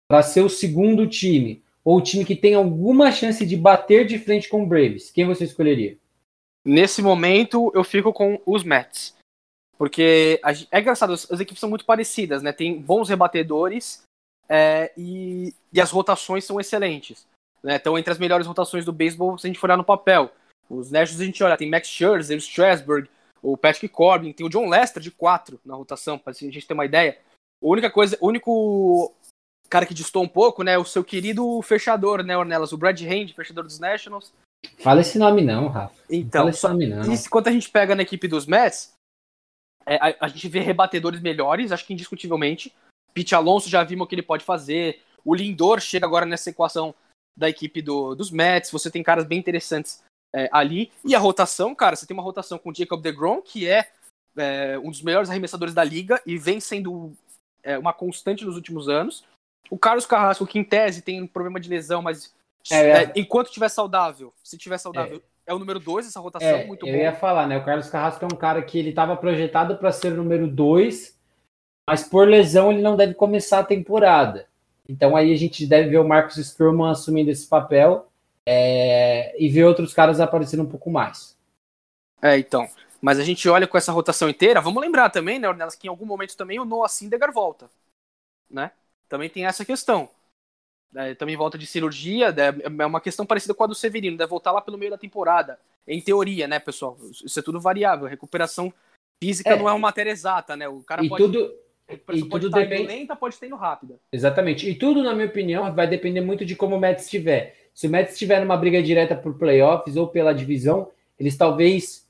para ser o segundo time, ou o time que tem alguma chance de bater de frente com o Braves, quem você escolheria? Nesse momento, eu fico com os Mets. Porque é engraçado, as equipes são muito parecidas, né? Tem bons rebatedores é, e, e, as rotações são excelentes. Né? Então, entre as melhores rotações do beisebol, se a gente for olhar no papel, os Nationals a gente olha, tem Max Scherzer, o Strasburg, o Patrick Corbin, tem o John Lester de 4 na rotação, para a gente ter uma ideia. A única coisa, único cara que distou um pouco, né, o seu querido fechador, né, Ornelas, o Brad Hand, fechador dos Nationals. Fala esse nome não, Rafa. Então, Fala esse nome não. Enquanto a gente pega na equipe dos Mets, é, a, a, gente vê rebatedores melhores, acho que indiscutivelmente. Pete Alonso já vimos o que ele pode fazer. O Lindor chega agora nessa equação da equipe do, dos Mets. Você tem caras bem interessantes é, ali. E a rotação, cara, você tem uma rotação com o Jacob DeGrom, que é, é um dos melhores arremessadores da liga e vem sendo é, uma constante nos últimos anos. O Carlos Carrasco, que em tese tem um problema de lesão, mas é, é. enquanto estiver saudável, se estiver saudável, é. o número 2 essa rotação, muito eu bom. Eu ia falar, né? O Carlos Carrasco é um cara que ele estava projetado para ser o número 2 mas por lesão ele não deve começar a temporada. Então aí a gente deve ver o Marcos Sturman assumindo esse papel é, e ver outros caras aparecendo um pouco mais. É, então. Mas a gente olha com essa rotação inteira, vamos lembrar também, né, Ornelas, que em algum momento também o Noah Syndergaard volta, né? Também tem essa questão. É, também volta de cirurgia, é uma questão parecida com a do Severino, deve voltar lá pelo meio da temporada. Em teoria, né, pessoal? Isso é tudo variável. Recuperação física é, não é uma matéria exata, né? O cara e pode... tudo e pode tudo depende... lenta, pode estar indo rápida. Exatamente. E tudo, na minha opinião, vai depender muito de como o Mets estiver. Se o Mets estiver numa briga direta por playoffs ou pela divisão, eles talvez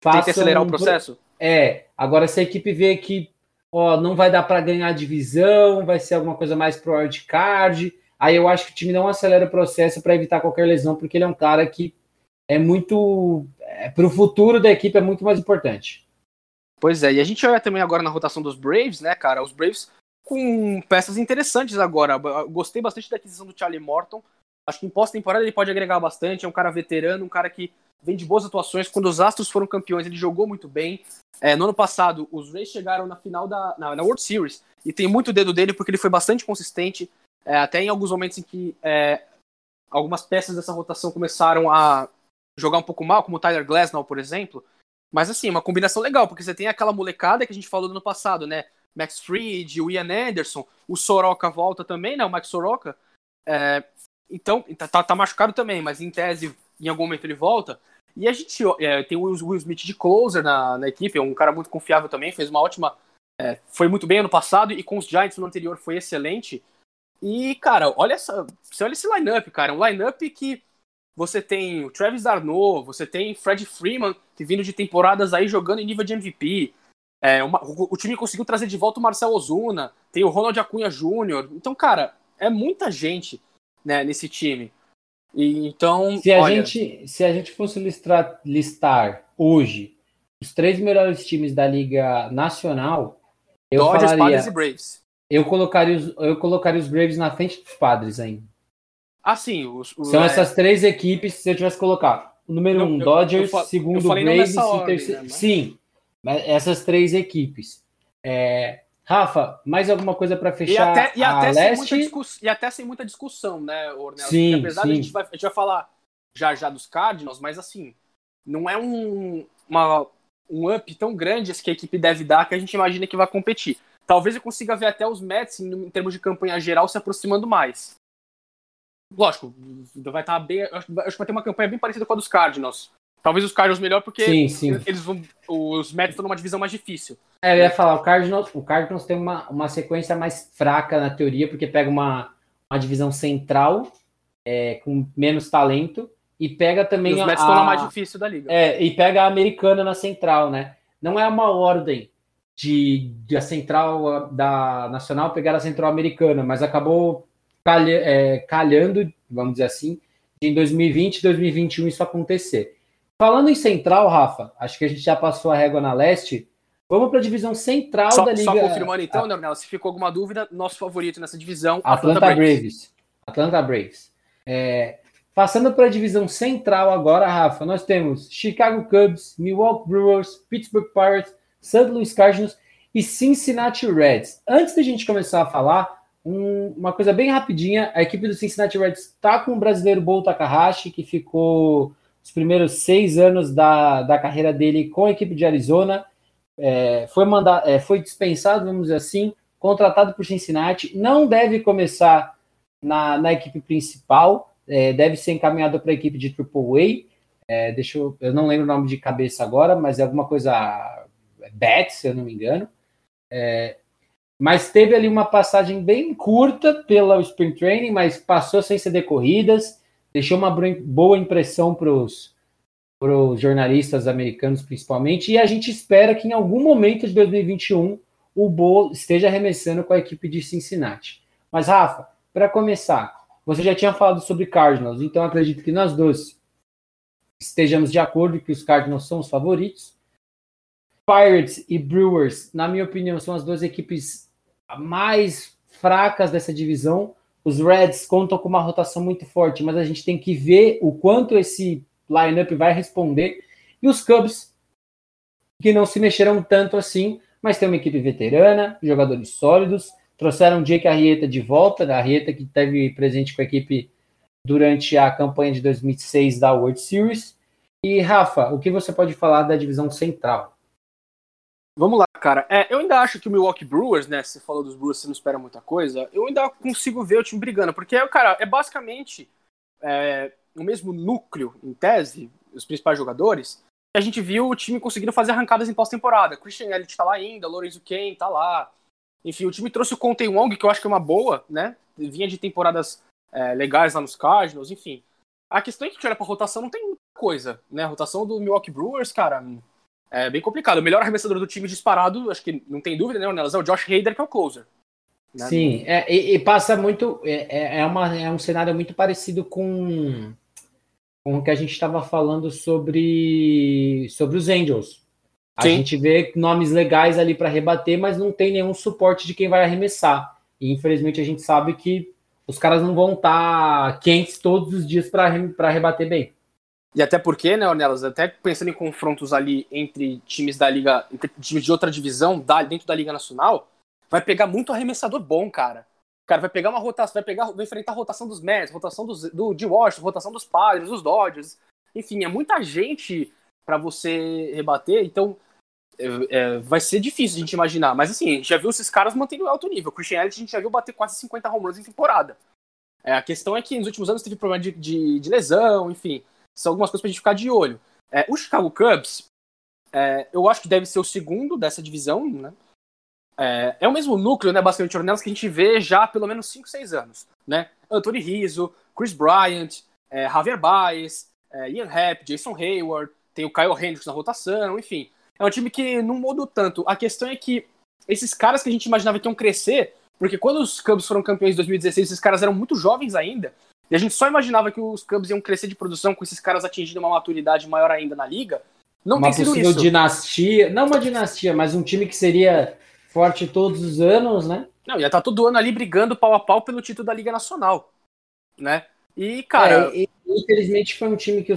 façam. Tem que acelerar um... o processo? É. Agora, se a equipe vê que ó, não vai dar para ganhar divisão, vai ser alguma coisa mais pro card, aí eu acho que o time não acelera o processo para evitar qualquer lesão, porque ele é um cara que é muito. É, para o futuro da equipe é muito mais importante. Pois é, e a gente olha também agora na rotação dos Braves, né, cara? Os Braves com peças interessantes agora. Eu gostei bastante da aquisição do Charlie Morton. Acho que em pós-temporada ele pode agregar bastante. É um cara veterano, um cara que vem de boas atuações. Quando os Astros foram campeões, ele jogou muito bem. É, no ano passado, os Rays chegaram na final da na, na, World Series e tem muito dedo dele porque ele foi bastante consistente. É, até em alguns momentos em que é, algumas peças dessa rotação começaram a jogar um pouco mal, como o Tyler Glasnow, por exemplo. Mas assim, uma combinação legal, porque você tem aquela molecada que a gente falou no ano passado, né? Max Fried, o Ian Anderson, o Soroka volta também, né? O Max Soroka. É, então, tá, tá, tá, machucado também, mas em tese, em algum momento ele volta. E a gente é, tem o Will Smith de closer na, na equipe, é um cara muito confiável também, fez uma ótima. É, foi muito bem ano passado e com os Giants no anterior foi excelente. E, cara, olha essa. Você olha esse lineup, cara. Um lineup que você tem o Travis Darno, você tem Fred Freeman, que vindo de temporadas aí jogando em nível de MVP. É, uma, o, o, time conseguiu trazer de volta o Marcel Ozuna, tem o Ronald Acunha Jr. Então, cara, é muita gente né, nesse time. E, então, se a, olha... gente, se a gente fosse listar, listar hoje os três melhores times da Liga Nacional, eu Dodgers, falaria, Padres e Braves. Eu colocaria, os, eu colocaria os Braves na frente dos Padres ainda. Ah, sim. Os, os, São é... essas três equipes, se eu tivesse colocado. O número um, Dodgers, eu, eu, segundo, Braves e terceiro. Né, mas... Sim, essas três equipes. É, Rafa, mais alguma coisa para fechar? E até, e, até leste? e até, sem muita discussão, né, Ornella? Sim, apesar sim. a gente, vai, a gente vai falar já já dos Cardinals, mas assim, não é um, uma, um up tão grande que a equipe deve dar que a gente imagina que vai competir. Talvez eu consiga ver até os Mets, em, em termos de campanha geral, se aproximando mais. Lógico, vai estar tá bem. Acho que vai ter uma campanha bem parecida com a dos Cardinals. Talvez os Cardinals melhor, porque sim, sim. eles vão. Os Mets estão numa divisão mais difícil. É, eu ia falar, o Cardinals, o Cardinals tem uma, uma sequência mais fraca na teoria, porque pega uma, uma divisão central é, com menos talento e pega também. E os Mets a, estão na mais difícil da liga. É, e pega a americana na central, né? Não é uma ordem de, de a central da nacional pegar a central americana, mas acabou calha, é, calhando, vamos dizer assim, em 2020 e 2021 isso acontecer. Falando em central, Rafa, acho que a gente já passou a régua na leste. Vamos para a divisão central só, da Liga. Só confirmando então, né, Ornella, se ficou alguma dúvida, nosso favorito nessa divisão, Atlanta, Atlanta Braves. Braves. Atlanta Braves. É, passando para a divisão central agora, Rafa, nós temos Chicago Cubs, Milwaukee Brewers, Pittsburgh Pirates, St. Louis Cardinals e Cincinnati Reds. Antes da gente começar a falar, um, uma coisa bem rapidinha, a equipe do Cincinnati Reds está com o brasileiro Bo Takahashi, que ficou os primeiros seis anos da, da carreira dele com a equipe de Arizona, é, foi, é, foi dispensado, vamos dizer assim, contratado por Cincinnati, não deve começar na, na equipe principal, é, deve ser encaminhado para a equipe de Triple A, é, deixa eu, eu não lembro o nome de cabeça agora, mas é alguma coisa Bet, se eu não me engano. É, mas teve ali uma passagem bem curta pela Spring Training, mas passou sem ser decorridas, deixou uma boa impressão para os jornalistas americanos, principalmente, e a gente espera que em algum momento de 2021 o Bo esteja arremessando com a equipe de Cincinnati. Mas, Rafa, para começar, você já tinha falado sobre Cardinals, então acredito que nós dois estejamos de acordo que os Cardinals são os favoritos. Pirates e Brewers, na minha opinião, são as duas equipes mais fracas dessa divisão. Os Reds contam com uma rotação muito forte, mas a gente tem que ver o quanto esse lineup vai responder. E os Cubs, que não se mexeram tanto assim, mas tem uma equipe veterana, jogadores sólidos. Trouxeram Jake Arrieta de volta, da Arrieta que esteve presente com a equipe durante a campanha de 2006 da World Series. E Rafa, o que você pode falar da divisão central? Vamos lá, cara. É, eu ainda acho que o Milwaukee Brewers, né? Você falou dos Brewers, você não espera muita coisa. Eu ainda consigo ver o time brigando, porque, cara, é basicamente é, o mesmo núcleo, em tese, os principais jogadores. A gente viu o time conseguindo fazer arrancadas em pós-temporada. Christian Elliott tá lá ainda, Lorenzo Kane tá lá. Enfim, o time trouxe o Conte Wong, que eu acho que é uma boa, né? Vinha de temporadas é, legais lá nos Cardinals, enfim. A questão é que a gente olha pra rotação, não tem muita coisa, né? A rotação do Milwaukee Brewers, cara, é bem complicado. O melhor arremessador do time disparado, acho que não tem dúvida, né, Nelas, é o Josh Hader, que é o closer. Né? Sim, é, e, e, passa muito. É, é, é, uma, é um cenário muito parecido com, com o que a gente estava falando sobre, sobre os Angels. A Sim. gente vê nomes legais ali para rebater, mas não tem nenhum suporte de quem vai arremessar. E infelizmente a gente sabe que os caras não vão estar tá quentes todos os dias para rebater bem. E até porque, né, Ornelas, até pensando em confrontos ali entre times da liga, entre times de outra divisão, da, dentro da Liga Nacional, vai pegar muito arremessador bom, cara. Cara vai pegar uma rotação, vai pegar, vai enfrentar a rotação dos Mets, rotação dos, do, de Washington, rotação dos Padres, dos Dodgers. Enfim, é muita gente para você rebater, então é, é, vai ser difícil a gente imaginar. Mas assim, a gente já viu esses caras mantendo alto nível. O Christian Elliott a gente já viu bater quase 50 home runs em temporada. É, a questão é que nos últimos anos teve problema de, de, de lesão, enfim. São algumas coisas pra gente ficar de olho. É, o Chicago Cubs, é, eu acho que deve ser o segundo dessa divisão, né? É, é o mesmo núcleo, né, basicamente, Ornelas, que a gente vê já há pelo menos 5, 6 anos, né? Anthony Rizzo, Chris Bryant, é, Javier Baez, é, Ian Happ, Jason Hayward, tem o Kyle Hendricks na rotação, enfim. É um time que não mudou tanto. A questão é que esses caras que a gente imaginava que iam crescer, porque quando os Cubs foram campeões em 2016, esses caras eram muito jovens ainda, e a gente só imaginava que os Cubs iam crescer de produção com esses caras atingindo uma maturidade maior ainda na liga. Não uma tem sido isso. dinastia, não uma dinastia, mas um time que seria forte todos os anos, né? Não, ia estar tá todo ano ali brigando pau a pau pelo título da Liga Nacional, né? E, cara... É, infelizmente foi um time que,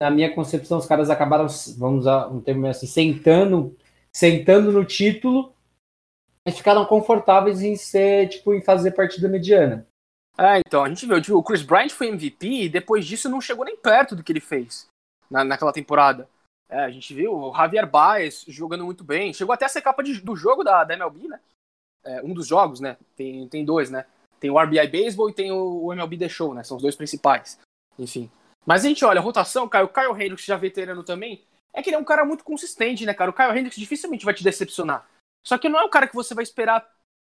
na minha concepção, os caras acabaram, vamos usar um termo assim, sentando, sentando no título e ficaram confortáveis em ser, tipo, em fazer partida mediana. É, então, a gente viu, tipo, o Chris Bryant foi MVP e depois disso não chegou nem perto do que ele fez na, naquela temporada. É, a gente viu o Javier Baez jogando muito bem, chegou até a ser capa de, do jogo da, da MLB, né? É, um dos jogos, né? Tem, tem dois, né? Tem o RBI Baseball e tem o, o MLB The Show, né? São os dois principais. Enfim. Mas a gente olha, a rotação, o Kyle Hendricks já veterano também, é que ele é um cara muito consistente, né, cara? O Kyle Hendricks dificilmente vai te decepcionar. Só que não é o cara que você vai esperar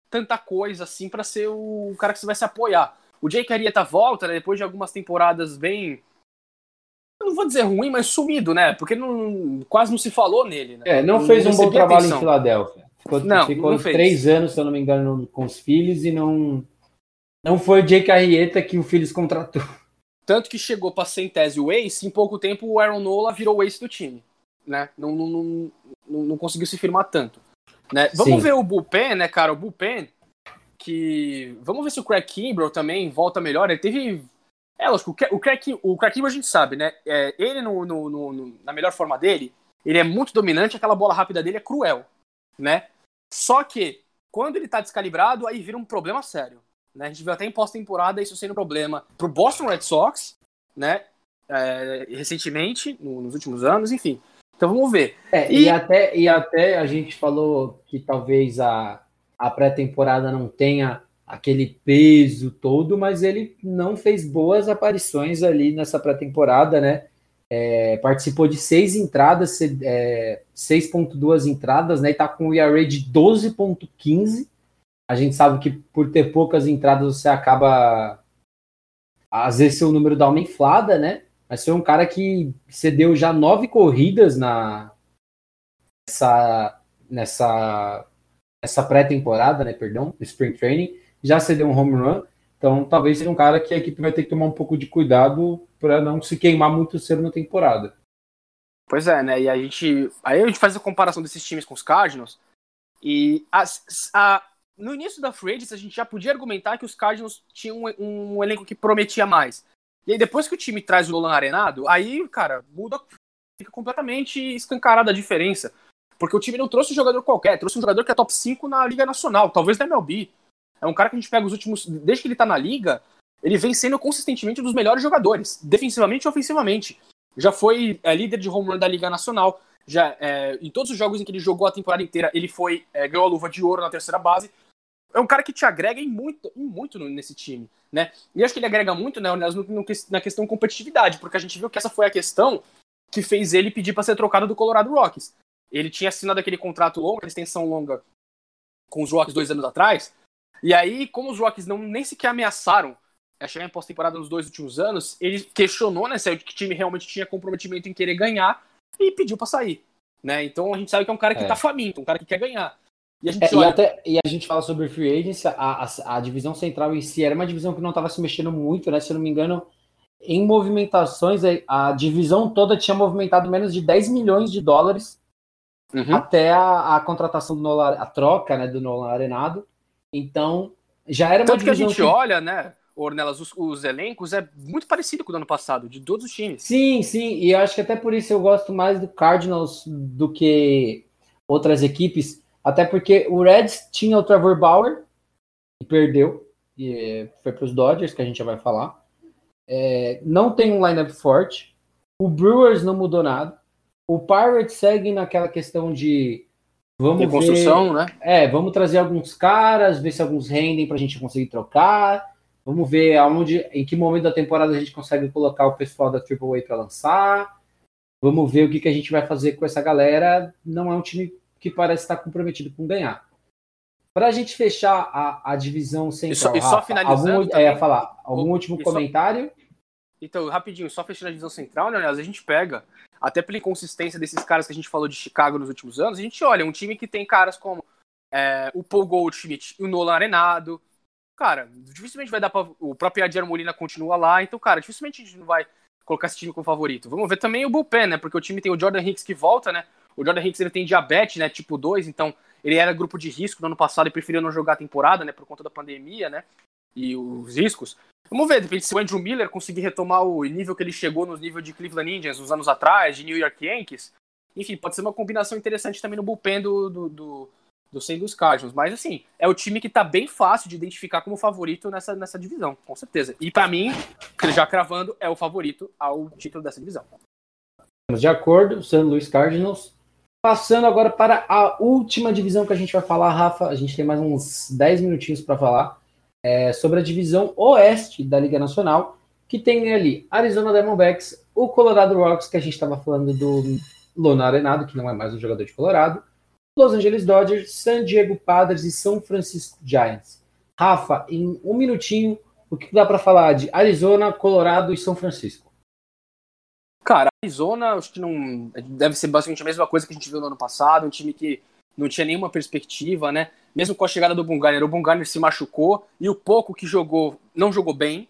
tanta coisa assim para ser o cara que você vai se apoiar. O Jake Arrieta volta, né, depois de algumas temporadas bem. Não vou dizer ruim, mas sumido, né? Porque não, quase não se falou nele. Né? É, não, não fez um bom trabalho atenção. em Filadélfia. Ficou, não, ficou não três fez. anos, se eu não me engano, com os filhos e não. Não foi o Jake Arrieta que o Phillies contratou. Tanto que chegou para tese o ace, em pouco tempo o Aaron Nola virou o ace do time. Né? Não, não, não, não conseguiu se firmar tanto. Né? Vamos Sim. ver o bullpen, né, cara? O bullpen, que... Vamos ver se o Craig Kimbrell também volta melhor. Ele teve... É, lógico, o Craig, o Kimbrell a gente sabe, né? É, ele, no, no, no, na melhor forma dele, ele é muito dominante, aquela bola rápida dele é cruel, né? Só que, quando ele tá descalibrado, aí vira um problema sério. Né? A gente viu até em pós-temporada isso sendo um problema pro Boston Red Sox, né? É, recentemente, no, nos últimos anos, enfim. Então vamos ver. É, e... e... até, e até a gente falou que talvez a, a pré-temporada não tenha aquele peso todo, mas ele não fez boas aparições ali nessa pré-temporada, né? É, participou de seis entradas, é, 6.2 entradas, né? E tá com o ERA de 12.15. A gente sabe que por ter poucas entradas você acaba às vezes seu número dá uma inflada, né? mas foi um cara que cedeu já nove corridas na nessa nessa, nessa pré-temporada, né, perdão, Spring Training, já cedeu um home run, então talvez seja um cara que a equipe vai ter que tomar um pouco de cuidado para não se queimar muito cedo na temporada. Pois é, né, e a gente, aí a gente faz a comparação desses times com os Cardinals, e a, a, no início da free a gente já podia argumentar que os Cardinals tinham um, um elenco que prometia mais, e aí, depois que o time traz o Nolan Arenado, aí, cara, muda, fica completamente escancarada a diferença. Porque o time não trouxe um jogador qualquer, trouxe um jogador que é top 5 na Liga Nacional, talvez da MLB. É um cara que a gente pega os últimos. Desde que ele tá na liga, ele vem sendo consistentemente um dos melhores jogadores, defensivamente e ofensivamente. Já foi é, líder de home run da Liga Nacional. Já, é, em todos os jogos em que ele jogou a temporada inteira, ele foi é, ganhou a luva de ouro na terceira base é um cara que te agrega em muito, em muito nesse time, né? E acho que ele agrega muito, né, na questão competitividade, porque a gente viu que essa foi a questão que fez ele pedir para ser trocado do Colorado Rockies. Ele tinha assinado aquele contrato longo, extensão longa com os Rockies dois anos atrás, e aí, como os Rockies não nem sequer ameaçaram a chegar em pós-temporada nos dois últimos anos, ele questionou, né, se o time realmente tinha comprometimento em querer ganhar e pediu para sair, né? Então a gente sabe que é um cara que é. tá faminto, um cara que quer ganhar. E a gente, é, olha... e, até, e a gente fala sobre free agency, a, a, a, divisão central em si era uma divisão que não estava se mexendo muito, né? Se eu não me engano, em movimentações, a, a divisão toda tinha movimentado menos de 10 milhões de dólares uhum. até a, a contratação do Nolan, a troca né, do Nolan Arenado. Então, Já era Tanto que a gente que... olha, né? Ornelas, os, os, elencos é muito parecido com o do ano passado, de todos os times. Sim, sim, e acho que até por isso eu gosto mais do Cardinals do que outras equipes, até porque o Reds tinha o Trevor Bauer, e perdeu, e eh, foi para os Dodgers, que a gente já vai falar. É, não tem um lineup forte, o Brewers não mudou nada, o Pirates segue naquela questão de vamos de construção, ver, né? É, vamos trazer alguns caras, ver se alguns rendem para a gente conseguir trocar Vamos ver aonde, em que momento da temporada a gente consegue colocar o pessoal da AAA para lançar. Vamos ver o que, que a gente vai fazer com essa galera. Não é um time que parece estar comprometido com ganhar. Para a gente fechar a, a divisão central. E só, e só finalizando. Algum, também, é, falar, algum último comentário? Só, então, rapidinho, só fechando a divisão central, né? A gente pega, até pela inconsistência desses caras que a gente falou de Chicago nos últimos anos, a gente olha um time que tem caras como é, o Paul Goldschmidt e o Nolan Arenado, cara, dificilmente vai dar pra. O próprio Yadier Molina continua lá, então, cara, dificilmente a gente não vai colocar esse time como favorito. Vamos ver também o bullpen, né? Porque o time tem o Jordan Hicks que volta, né? O Jordan Hicks ele tem diabetes, né? Tipo 2, então ele era grupo de risco no ano passado e preferiu não jogar a temporada, né? Por conta da pandemia, né? E os riscos. Vamos ver, depende se o Andrew Miller conseguir retomar o nível que ele chegou nos níveis de Cleveland Indians uns anos atrás, de New York Yankees. Enfim, pode ser uma combinação interessante também no bullpen do, do, do do St. Louis Cardinals. Mas, assim, é o time que tá bem fácil de identificar como favorito nessa, nessa divisão, com certeza. E, para mim, já cravando, é o favorito ao título dessa divisão. De acordo, St. Louis Cardinals. Passando agora para a última divisão que a gente vai falar, Rafa. A gente tem mais uns 10 minutinhos para falar. É sobre a divisão oeste da Liga Nacional, que tem ali Arizona Diamondbacks, o Colorado Rocks, que a gente estava falando do Lona Arenado, que não é mais um jogador de Colorado, Los Angeles Dodgers, San Diego Padres e São Francisco Giants. Rafa, em um minutinho, o que dá para falar de Arizona, Colorado e São Francisco? Cara, Arizona, acho que não deve ser basicamente a mesma coisa que a gente viu no ano passado, um time que não tinha nenhuma perspectiva, né? Mesmo com a chegada do Bungarner, o Bungarner se machucou e o pouco que jogou não jogou bem,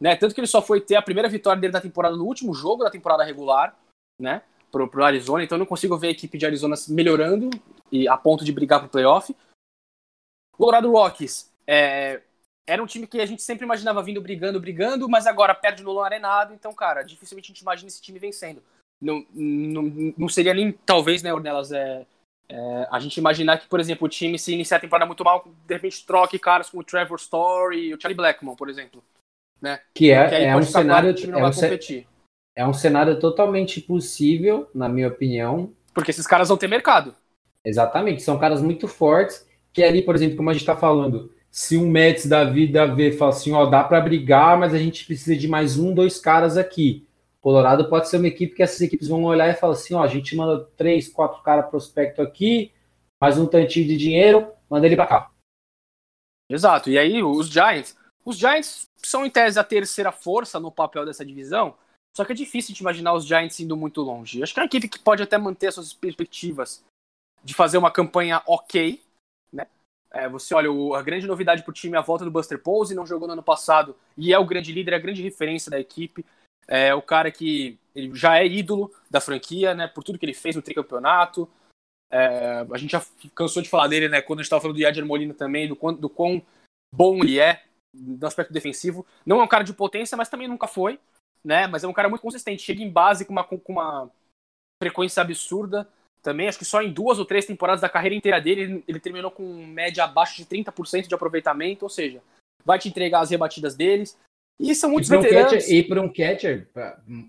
né? Tanto que ele só foi ter a primeira vitória dele da temporada no último jogo da temporada regular, né? Pro, pro Arizona, então eu não consigo ver a equipe de Arizona melhorando e a ponto de brigar pro playoff. Colorado Rockies é, era um time que a gente sempre imaginava vindo brigando, brigando, mas agora perde no arenado, então, cara, dificilmente a gente imagina esse time vencendo. Não, não, não seria nem, talvez, né, Ornelas, é, é, a gente imaginar que, por exemplo, o time se iniciar a temporada muito mal, de repente troque caras como o Trevor Story e o Charlie Blackmon, por exemplo. Né? Que é, é um cenário. É um, é um cenário totalmente possível, na minha opinião. Porque esses caras vão ter mercado. Exatamente, são caras muito fortes, que ali, por exemplo, como a gente está falando, se um Mets da vida vê, fala assim, ó, dá para brigar, mas a gente precisa de mais um, dois caras aqui. Colorado pode ser uma equipe que essas equipes vão olhar e falar assim, ó, a gente manda três, quatro caras prospecto aqui, mais um tantinho de dinheiro, manda ele para cá. Exato, e aí os Giants, os Giants são em tese a terceira força no papel dessa divisão, só que é difícil de imaginar os Giants indo muito longe. Acho que é uma equipe que pode até manter suas perspectivas de fazer uma campanha ok, né? É, você olha, o, a grande novidade para o time é a volta do Buster Posey, não jogou no ano passado e é o grande líder, é a grande referência da equipe. É o cara que já é ídolo da franquia, né? Por tudo que ele fez no tricampeonato. É, a gente já cansou de falar dele, né? Quando a gente estava falando do Yadier Molina também, do quão, do quão bom ele é no aspecto defensivo. Não é um cara de potência, mas também nunca foi, né? Mas é um cara muito consistente. Chega em base com uma, com uma frequência absurda também. Acho que só em duas ou três temporadas da carreira inteira dele, ele, ele terminou com média abaixo de 30% de aproveitamento, ou seja, vai te entregar as rebatidas deles. E são muitos e veteranos. Um catcher, e para um catcher,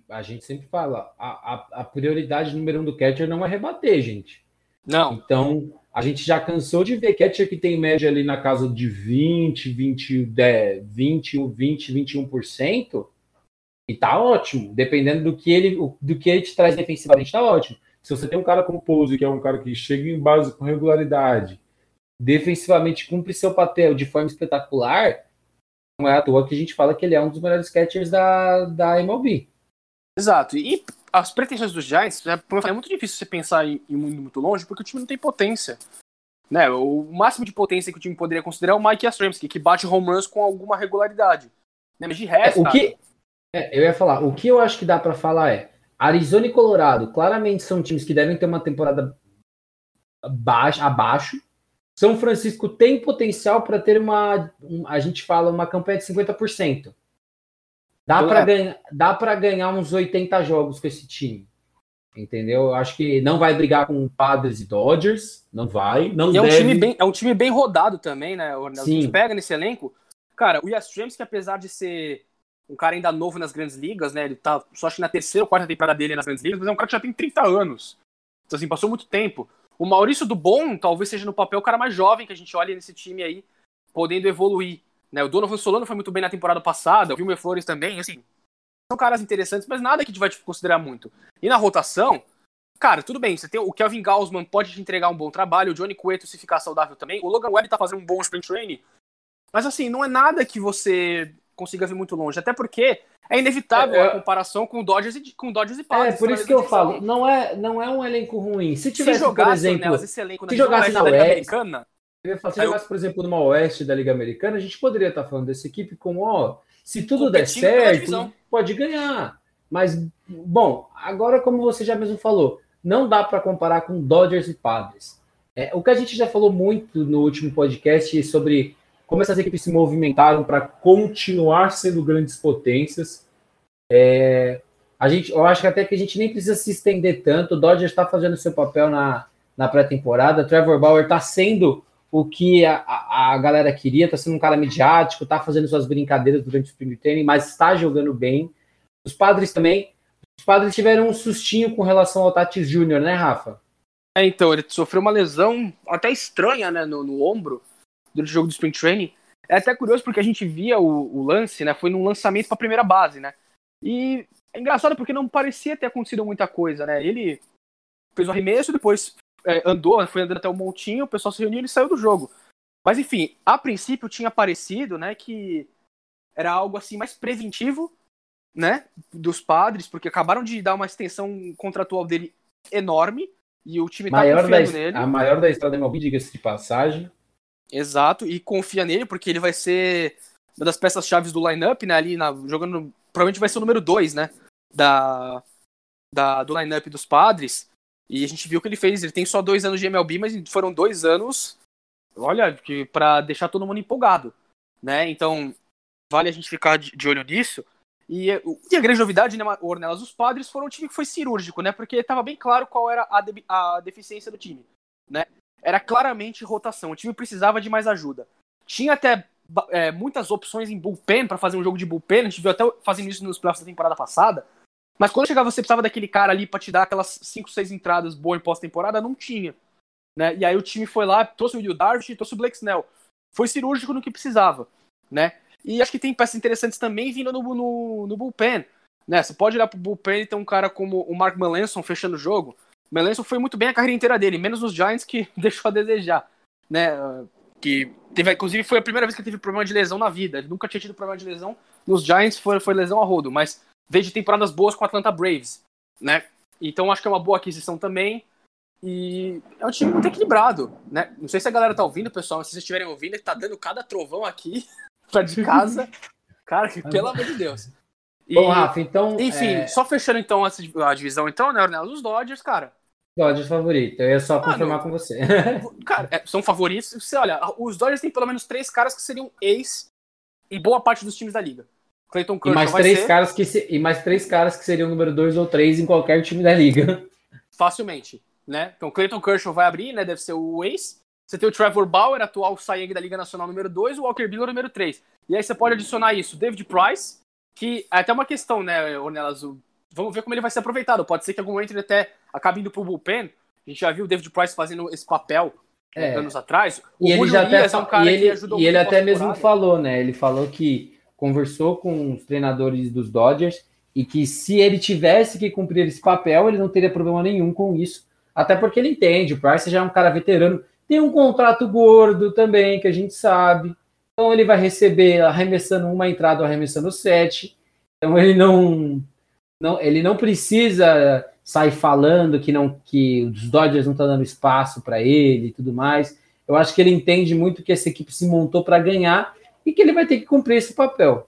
a gente sempre fala, a, a, a, prioridade número um do catcher não é rebater, gente. Não. Então, a gente já cansou de ver catcher que tem média ali na casa de 20, 20, 10, 20, 20 21%, e tá ótimo. Dependendo do que ele, do que ele te traz defensivamente, tá ótimo. Se você tem um cara como Pose, que é um cara que chega em base com regularidade, defensivamente cumpre seu papel de forma espetacular, é à toa que a gente fala que ele é um dos melhores catchers da, da MLB. Exato. E as pretensões dos Giants, é, é muito difícil você pensar em, em muito, muito longe, porque o time não tem potência. Né? O máximo de potência que o time poderia considerar é o Mike Yastrzemski, que bate home runs com alguma regularidade. Né? Mas de resto. É, o que, é, eu ia falar, o que eu acho que dá para falar é Arizona e Colorado, claramente são times que devem ter uma temporada baixa, abaixo, São Francisco tem potencial para ter uma, um, a gente fala, uma campanha de 50%. Dá para ganhar, dá para ganhar uns 80 jogos com esse time. Entendeu? Eu acho que não vai brigar com Padres e Dodgers, não vai, não e deve. É um, time bem, é um time bem rodado também, né? A gente pega nesse elenco. Cara, o James que apesar de ser um cara ainda novo nas grandes ligas, né? Ele tá só acho que na terceira ou quarta temporada dele nas grandes ligas, mas é um cara que já tem 30 anos. Então, assim, passou muito tempo. O Maurício do Bom talvez seja no papel o cara mais jovem que a gente olha nesse time aí, podendo evoluir. Né? O Donovan Solano foi muito bem na temporada passada, o Vilmer Flores também, assim, são caras interessantes, mas nada que a gente vai tipo, considerar muito. E na rotação, cara, tudo bem, você tem o Kelvin Gaussman pode te entregar um bom trabalho, o Johnny Cueto se ficar saudável também, o Logan Webb tá fazendo um bom sprint training, mas assim, não é nada que você consiga ver muito longe, até porque é inevitável é, a comparação com Dodgers e com Dodgers e Padres. É, por isso que eu falo, não é, não é um elenco ruim. Se tivesse, se jogasse, por exemplo, esse elenco se jogasse na Oeste, Americana, falar, se jogasse, por exemplo, numa Oeste da Liga Americana, a gente poderia estar falando dessa equipe como, ó, se tudo der certo, pode ganhar. Mas, bom, agora, como você já mesmo falou, não dá para comparar com Dodgers e Padres. É, o que a gente já falou muito no último podcast sobre como essas equipes se movimentaram para continuar sendo grandes potências. É, a gente, eu acho que até que a gente nem precisa se estender tanto. O Dodgers está fazendo seu papel na, na pré-temporada. Trevor Bauer está sendo o que a, a, galera queria, tá sendo um cara midiático, tá fazendo suas brincadeiras durante o spring training, mas está jogando bem. Os padres também. Os padres tiveram um sustinho com relação ao Tatis Júnior, né, Rafa? É, então, ele sofreu uma lesão até estranha, né, no, no ombro, durante o jogo do spring training. É até curioso porque a gente via o, o lance, né, foi num lançamento para a primeira base, né, e é engraçado porque não parecia ter acontecido muita coisa, né, ele fez o arremesso, depois é, andou, foi andando até o montinho, o pessoal se reuniu e ele saiu do jogo. Mas enfim, a princípio tinha parecido, né, que era algo assim mais preventivo, né, dos padres, porque acabaram de dar uma extensão contratual dele enorme e o time tá maior confiando da, nele. A maior da história da MLB, diga-se de passagem. Exato, e confia nele porque ele vai ser uma das peças chaves do lineup, né, ali na, jogando, provavelmente vai ser o número 2, né, da, da do lineup dos padres. E a gente viu o que ele fez. Ele tem só dois anos de MLB, mas foram dois anos, olha, que para deixar todo mundo empolgado, né? Então vale a gente ficar de, de olho nisso. E, e, a grande novidade, né, Ornelas, os padres foram um time que foi cirúrgico, né? Porque estava bem claro qual era a, de, a deficiência do time, né? Era claramente rotação. O time precisava de mais ajuda. Tinha até é, muitas opções em bullpen para fazer um jogo de bullpen. A gente viu até fazendo isso nos playoffs da temporada passada. Mas quando chegava, você precisava daquele cara ali para te dar aquelas 5, 6 entradas boas em pós-temporada, não tinha. Né? E aí o time foi lá, trouxe o Will Darvish, trouxe o Blake Snell. Foi cirúrgico no que precisava, né? E acho que tem peças interessantes também vindo no, no, no bullpen. Né? Você pode olhar pro bullpen e ter um cara como o Mark Melanson fechando o jogo. Melanson foi muito bem a carreira inteira dele, menos nos Giants que deixou a desejar, né? Que teve, inclusive foi a primeira vez que ele teve problema de lesão na vida. Ele nunca tinha tido problema de lesão. Nos Giants foi, foi lesão a rodo, mas veio de temporadas boas com o Atlanta Braves, né? Então acho que é uma boa aquisição também. E é um time muito equilibrado, né? Não sei se a galera tá ouvindo, pessoal, se vocês estiverem ouvindo, ele tá dando cada trovão aqui pra de casa. Cara, que, pelo amor de Deus. E, Bom, Rafa, então. Enfim, é... só fechando então a divisão, então, né, Ornelas? Os Dodgers, cara. Dodgers favorito, eu ia só confirmar com você. cara, é, são favoritos. Você olha, os Dodgers têm pelo menos três caras que seriam ex em boa parte dos times da liga. Clayton Kershaw e mais três ser... caras que se... e mais três caras que seriam número dois ou três em qualquer time da liga. Facilmente, né? Então Clayton Kershaw vai abrir, né? Deve ser o ace. Você tem o Trevor Bauer, atual Cy da Liga Nacional número 2, o Walker Buehler número 3. E aí você pode adicionar isso, David Price, que é até uma questão, né, Ornelas? Vamos ver como ele vai ser aproveitado. Pode ser que em algum momento ele até acabe indo pro bullpen. A gente já viu o David Price fazendo esse papel é. anos atrás. O e ele já até, é um cara e ele, que ajudou E ele até mesmo falou, né? Ele falou que conversou com os treinadores dos Dodgers e que se ele tivesse que cumprir esse papel, ele não teria problema nenhum com isso. Até porque ele entende, o Price já é um cara veterano, tem um contrato gordo também, que a gente sabe. Então ele vai receber arremessando uma entrada, arremessando sete. Então ele não, não ele não precisa sair falando que não que os Dodgers não estão dando espaço para ele e tudo mais. Eu acho que ele entende muito que essa equipe se montou para ganhar e que ele vai ter que cumprir esse papel.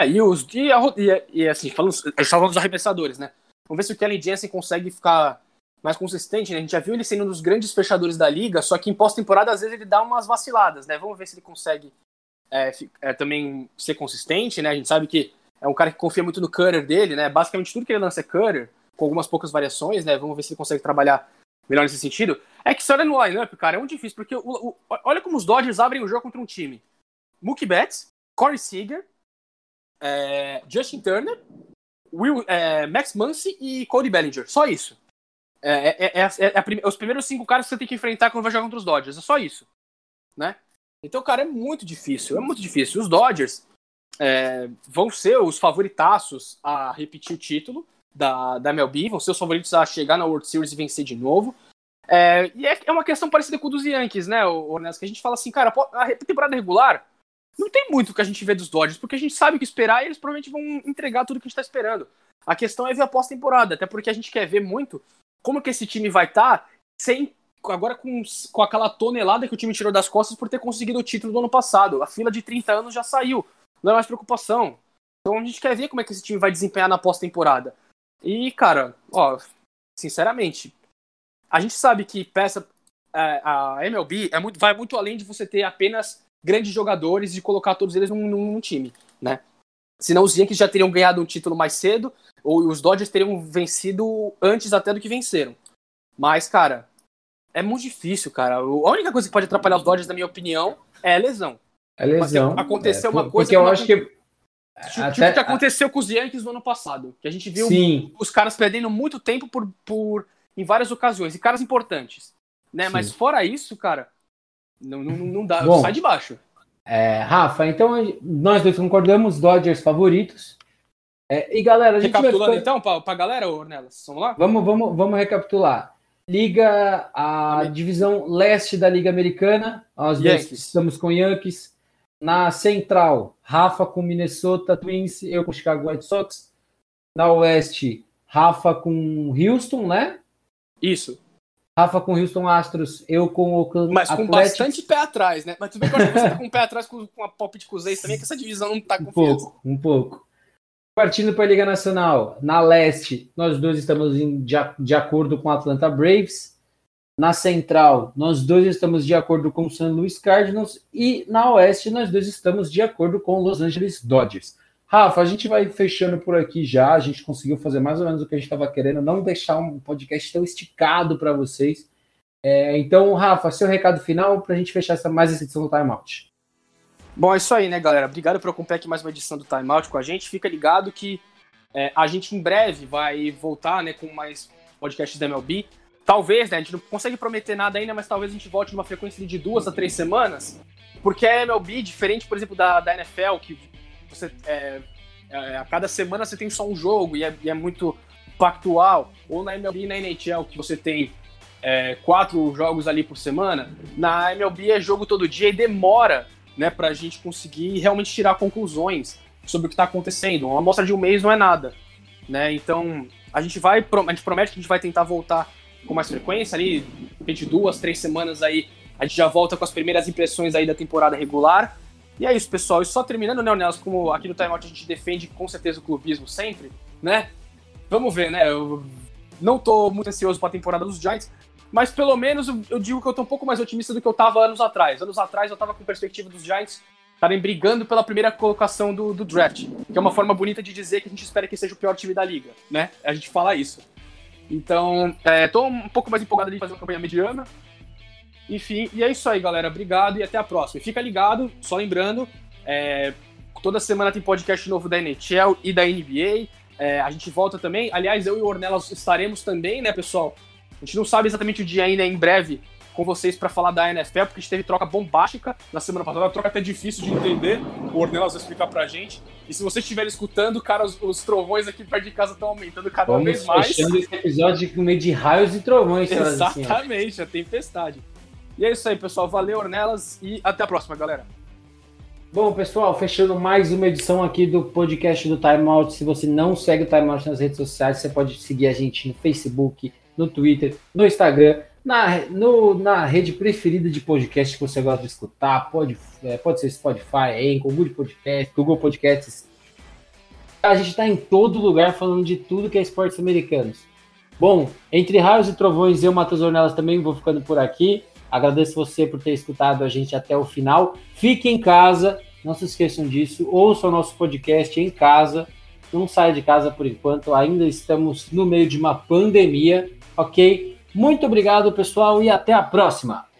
É, e, os, e, a, e, e assim, falando, falando dos arremessadores, né? Vamos ver se o Kelly Jensen consegue ficar mais consistente, né? A gente já viu ele sendo um dos grandes fechadores da liga, só que em pós-temporada, às vezes, ele dá umas vaciladas, né? Vamos ver se ele consegue é, é, também ser consistente, né? A gente sabe que é um cara que confia muito no cutter dele, né? Basicamente tudo que ele lança é cutter, com algumas poucas variações, né? Vamos ver se ele consegue trabalhar melhor nesse sentido. É que se olha no lineup, cara, é muito difícil, porque o, o, olha como os Dodgers abrem o jogo contra um time. Mookie Betts, Corey Seager, é, Justin Turner, Will, é, Max Muncy e Cody Bellinger. Só isso. É, é, é, é os primeiros cinco caras que você tem que enfrentar quando vai jogar contra os Dodgers. É só isso. Né? Então, cara, é muito difícil. É muito difícil. Os Dodgers vão ser os favoritaços a repetir o título da, da MLB, vão ser os favoritos a chegar na World Series e vencer de novo. É, e é, é uma questão parecida com o dos Yankees, né, Ornelas? Que a gente fala assim, cara, a temporada regular não tem muito que a gente vê dos Dodgers, porque a gente sabe o que esperar e eles provavelmente vão entregar tudo que a gente tá esperando. A questão é ver a pós-temporada, até porque a gente quer ver muito como que esse time vai estar tá sem agora com, com aquela tonelada que o time tirou das costas por ter conseguido o título do ano passado. A fila de 30 anos já saiu, não é mais preocupação. Então a gente quer ver como é que esse time vai desempenhar na pós-temporada. E, cara, ó, sinceramente, a gente sabe que peça é, a MLB é muito, vai muito além de você ter apenas grandes jogadores e colocar todos eles num, num time, né? Senão os Yankees já teriam ganhado um título mais cedo, ou os Dodgers teriam vencido antes até do que venceram. Mas, cara, é muito difícil, cara. A única coisa que pode atrapalhar os Dodgers, na minha opinião, é lesão. É lesão. Aconteceu é, uma coisa. Porque eu acho que Tipo, Até, tipo que aconteceu com os Yankees no ano passado. Que a gente viu sim. os caras perdendo muito tempo por, por, em várias ocasiões. E caras importantes. Né? Mas fora isso, cara, não, não, não dá. Bom, sai de baixo. É, Rafa, então nós dois concordamos, Dodgers favoritos. É, e galera, a gente Recapitulando vai então, pra, pra galera, Ornelas, vamos lá? Vamos, vamos, vamos recapitular. Liga, a divisão leste da Liga Americana, nós Yankees. dois estamos com Yankees. Na central, Rafa com Minnesota Twins, eu com Chicago White Sox. Na oeste, Rafa com Houston, né? Isso. Rafa com Houston Astros, eu com Oakland Mas com bastante pé atrás, né? Mas tudo bem que você tá com o pé atrás com, com a com os ex também, que essa divisão não tá com Um pouco, um pouco. Partindo para a Liga Nacional, na leste, nós dois estamos em, de, de acordo com o Atlanta Braves. Na central, nós dois estamos de acordo com o St. Louis Cardinals e na oeste nós dois estamos de acordo com o Los Angeles Dodgers. Rafa, a gente vai fechando por aqui já. A gente conseguiu fazer mais ou menos o que a gente estava querendo, não deixar um podcast tão esticado para vocês. É, então, Rafa, seu recado final para a gente fechar essa, mais essa edição do Time Out. Bom, é isso aí, né, galera? Obrigado por acompanhar aqui mais uma edição do Time Out com a gente. Fica ligado que é, a gente em breve vai voltar né, com mais podcasts da MLB. Talvez, né? A gente não consegue prometer nada ainda, mas talvez a gente volte numa frequência de duas a três semanas. Porque a MLB, diferente, por exemplo, da, da NFL, que você. É, é, a cada semana você tem só um jogo e é, e é muito factual. Ou na MLB e na NHL, que você tem é, quatro jogos ali por semana. Na MLB é jogo todo dia e demora né, pra gente conseguir realmente tirar conclusões sobre o que está acontecendo. Uma amostra de um mês não é nada. Né? Então, a gente vai. A gente promete que a gente vai tentar voltar com mais frequência ali, de duas, três semanas aí, a gente já volta com as primeiras impressões aí da temporada regular. E é isso, pessoal. E só terminando, né, Nelson, como aqui no Time Out a gente defende com certeza o clubismo sempre, né? Vamos ver, né? Eu não tô muito ansioso para a temporada dos Giants, mas pelo menos eu digo que eu tô um pouco mais otimista do que eu tava anos atrás. Anos atrás eu tava com perspectiva dos Giants estarem brigando pela primeira colocação do, do draft, que é uma forma bonita de dizer que a gente espera que seja o pior time da liga, né? A gente fala isso. Então, é, tô um pouco mais empolgado de fazer uma campanha mediana. Enfim, e é isso aí, galera. Obrigado e até a próxima. E fica ligado, só lembrando, é, toda semana tem podcast novo da NHL e da NBA. É, a gente volta também. Aliás, eu e o Ornelas estaremos também, né, pessoal? A gente não sabe exatamente o dia ainda, em breve, com vocês para falar da NFL, porque a gente teve troca bombástica na semana passada, troca até difícil de entender. O Ornelas vai explicar pra gente. E se vocês estiverem escutando, cara, os, os, trovões aqui perto de casa estão aumentando cada Vamos vez mais. fechando esse episódio com meio de raios e trovões. Exatamente, a tempestade. E é isso aí, pessoal. Valeu, Ornelas, e até a próxima, galera. Bom, pessoal, fechando mais uma edição aqui do podcast do Time Out. Se você não segue o Time Out nas redes sociais, você pode seguir a gente no Facebook, no Twitter, no Instagram na, no, na rede preferida de podcast que você gosta de escutar, pode, é, pode ser Spotify, Anchor, Google Podcast, Google Podcasts. A gente está em todo lugar falando de tudo que é esportes americanos. Bom, entre raios e trovões, eu, Matheus Ornelas, também vou ficando por aqui. Agradeço você por ter escutado a gente até o final. Fique em casa, não se esqueçam disso. Ouçam o nosso podcast em casa. Não saia de casa por enquanto, ainda estamos no meio de uma pandemia, ok? Muito obrigado, pessoal, e até a próxima!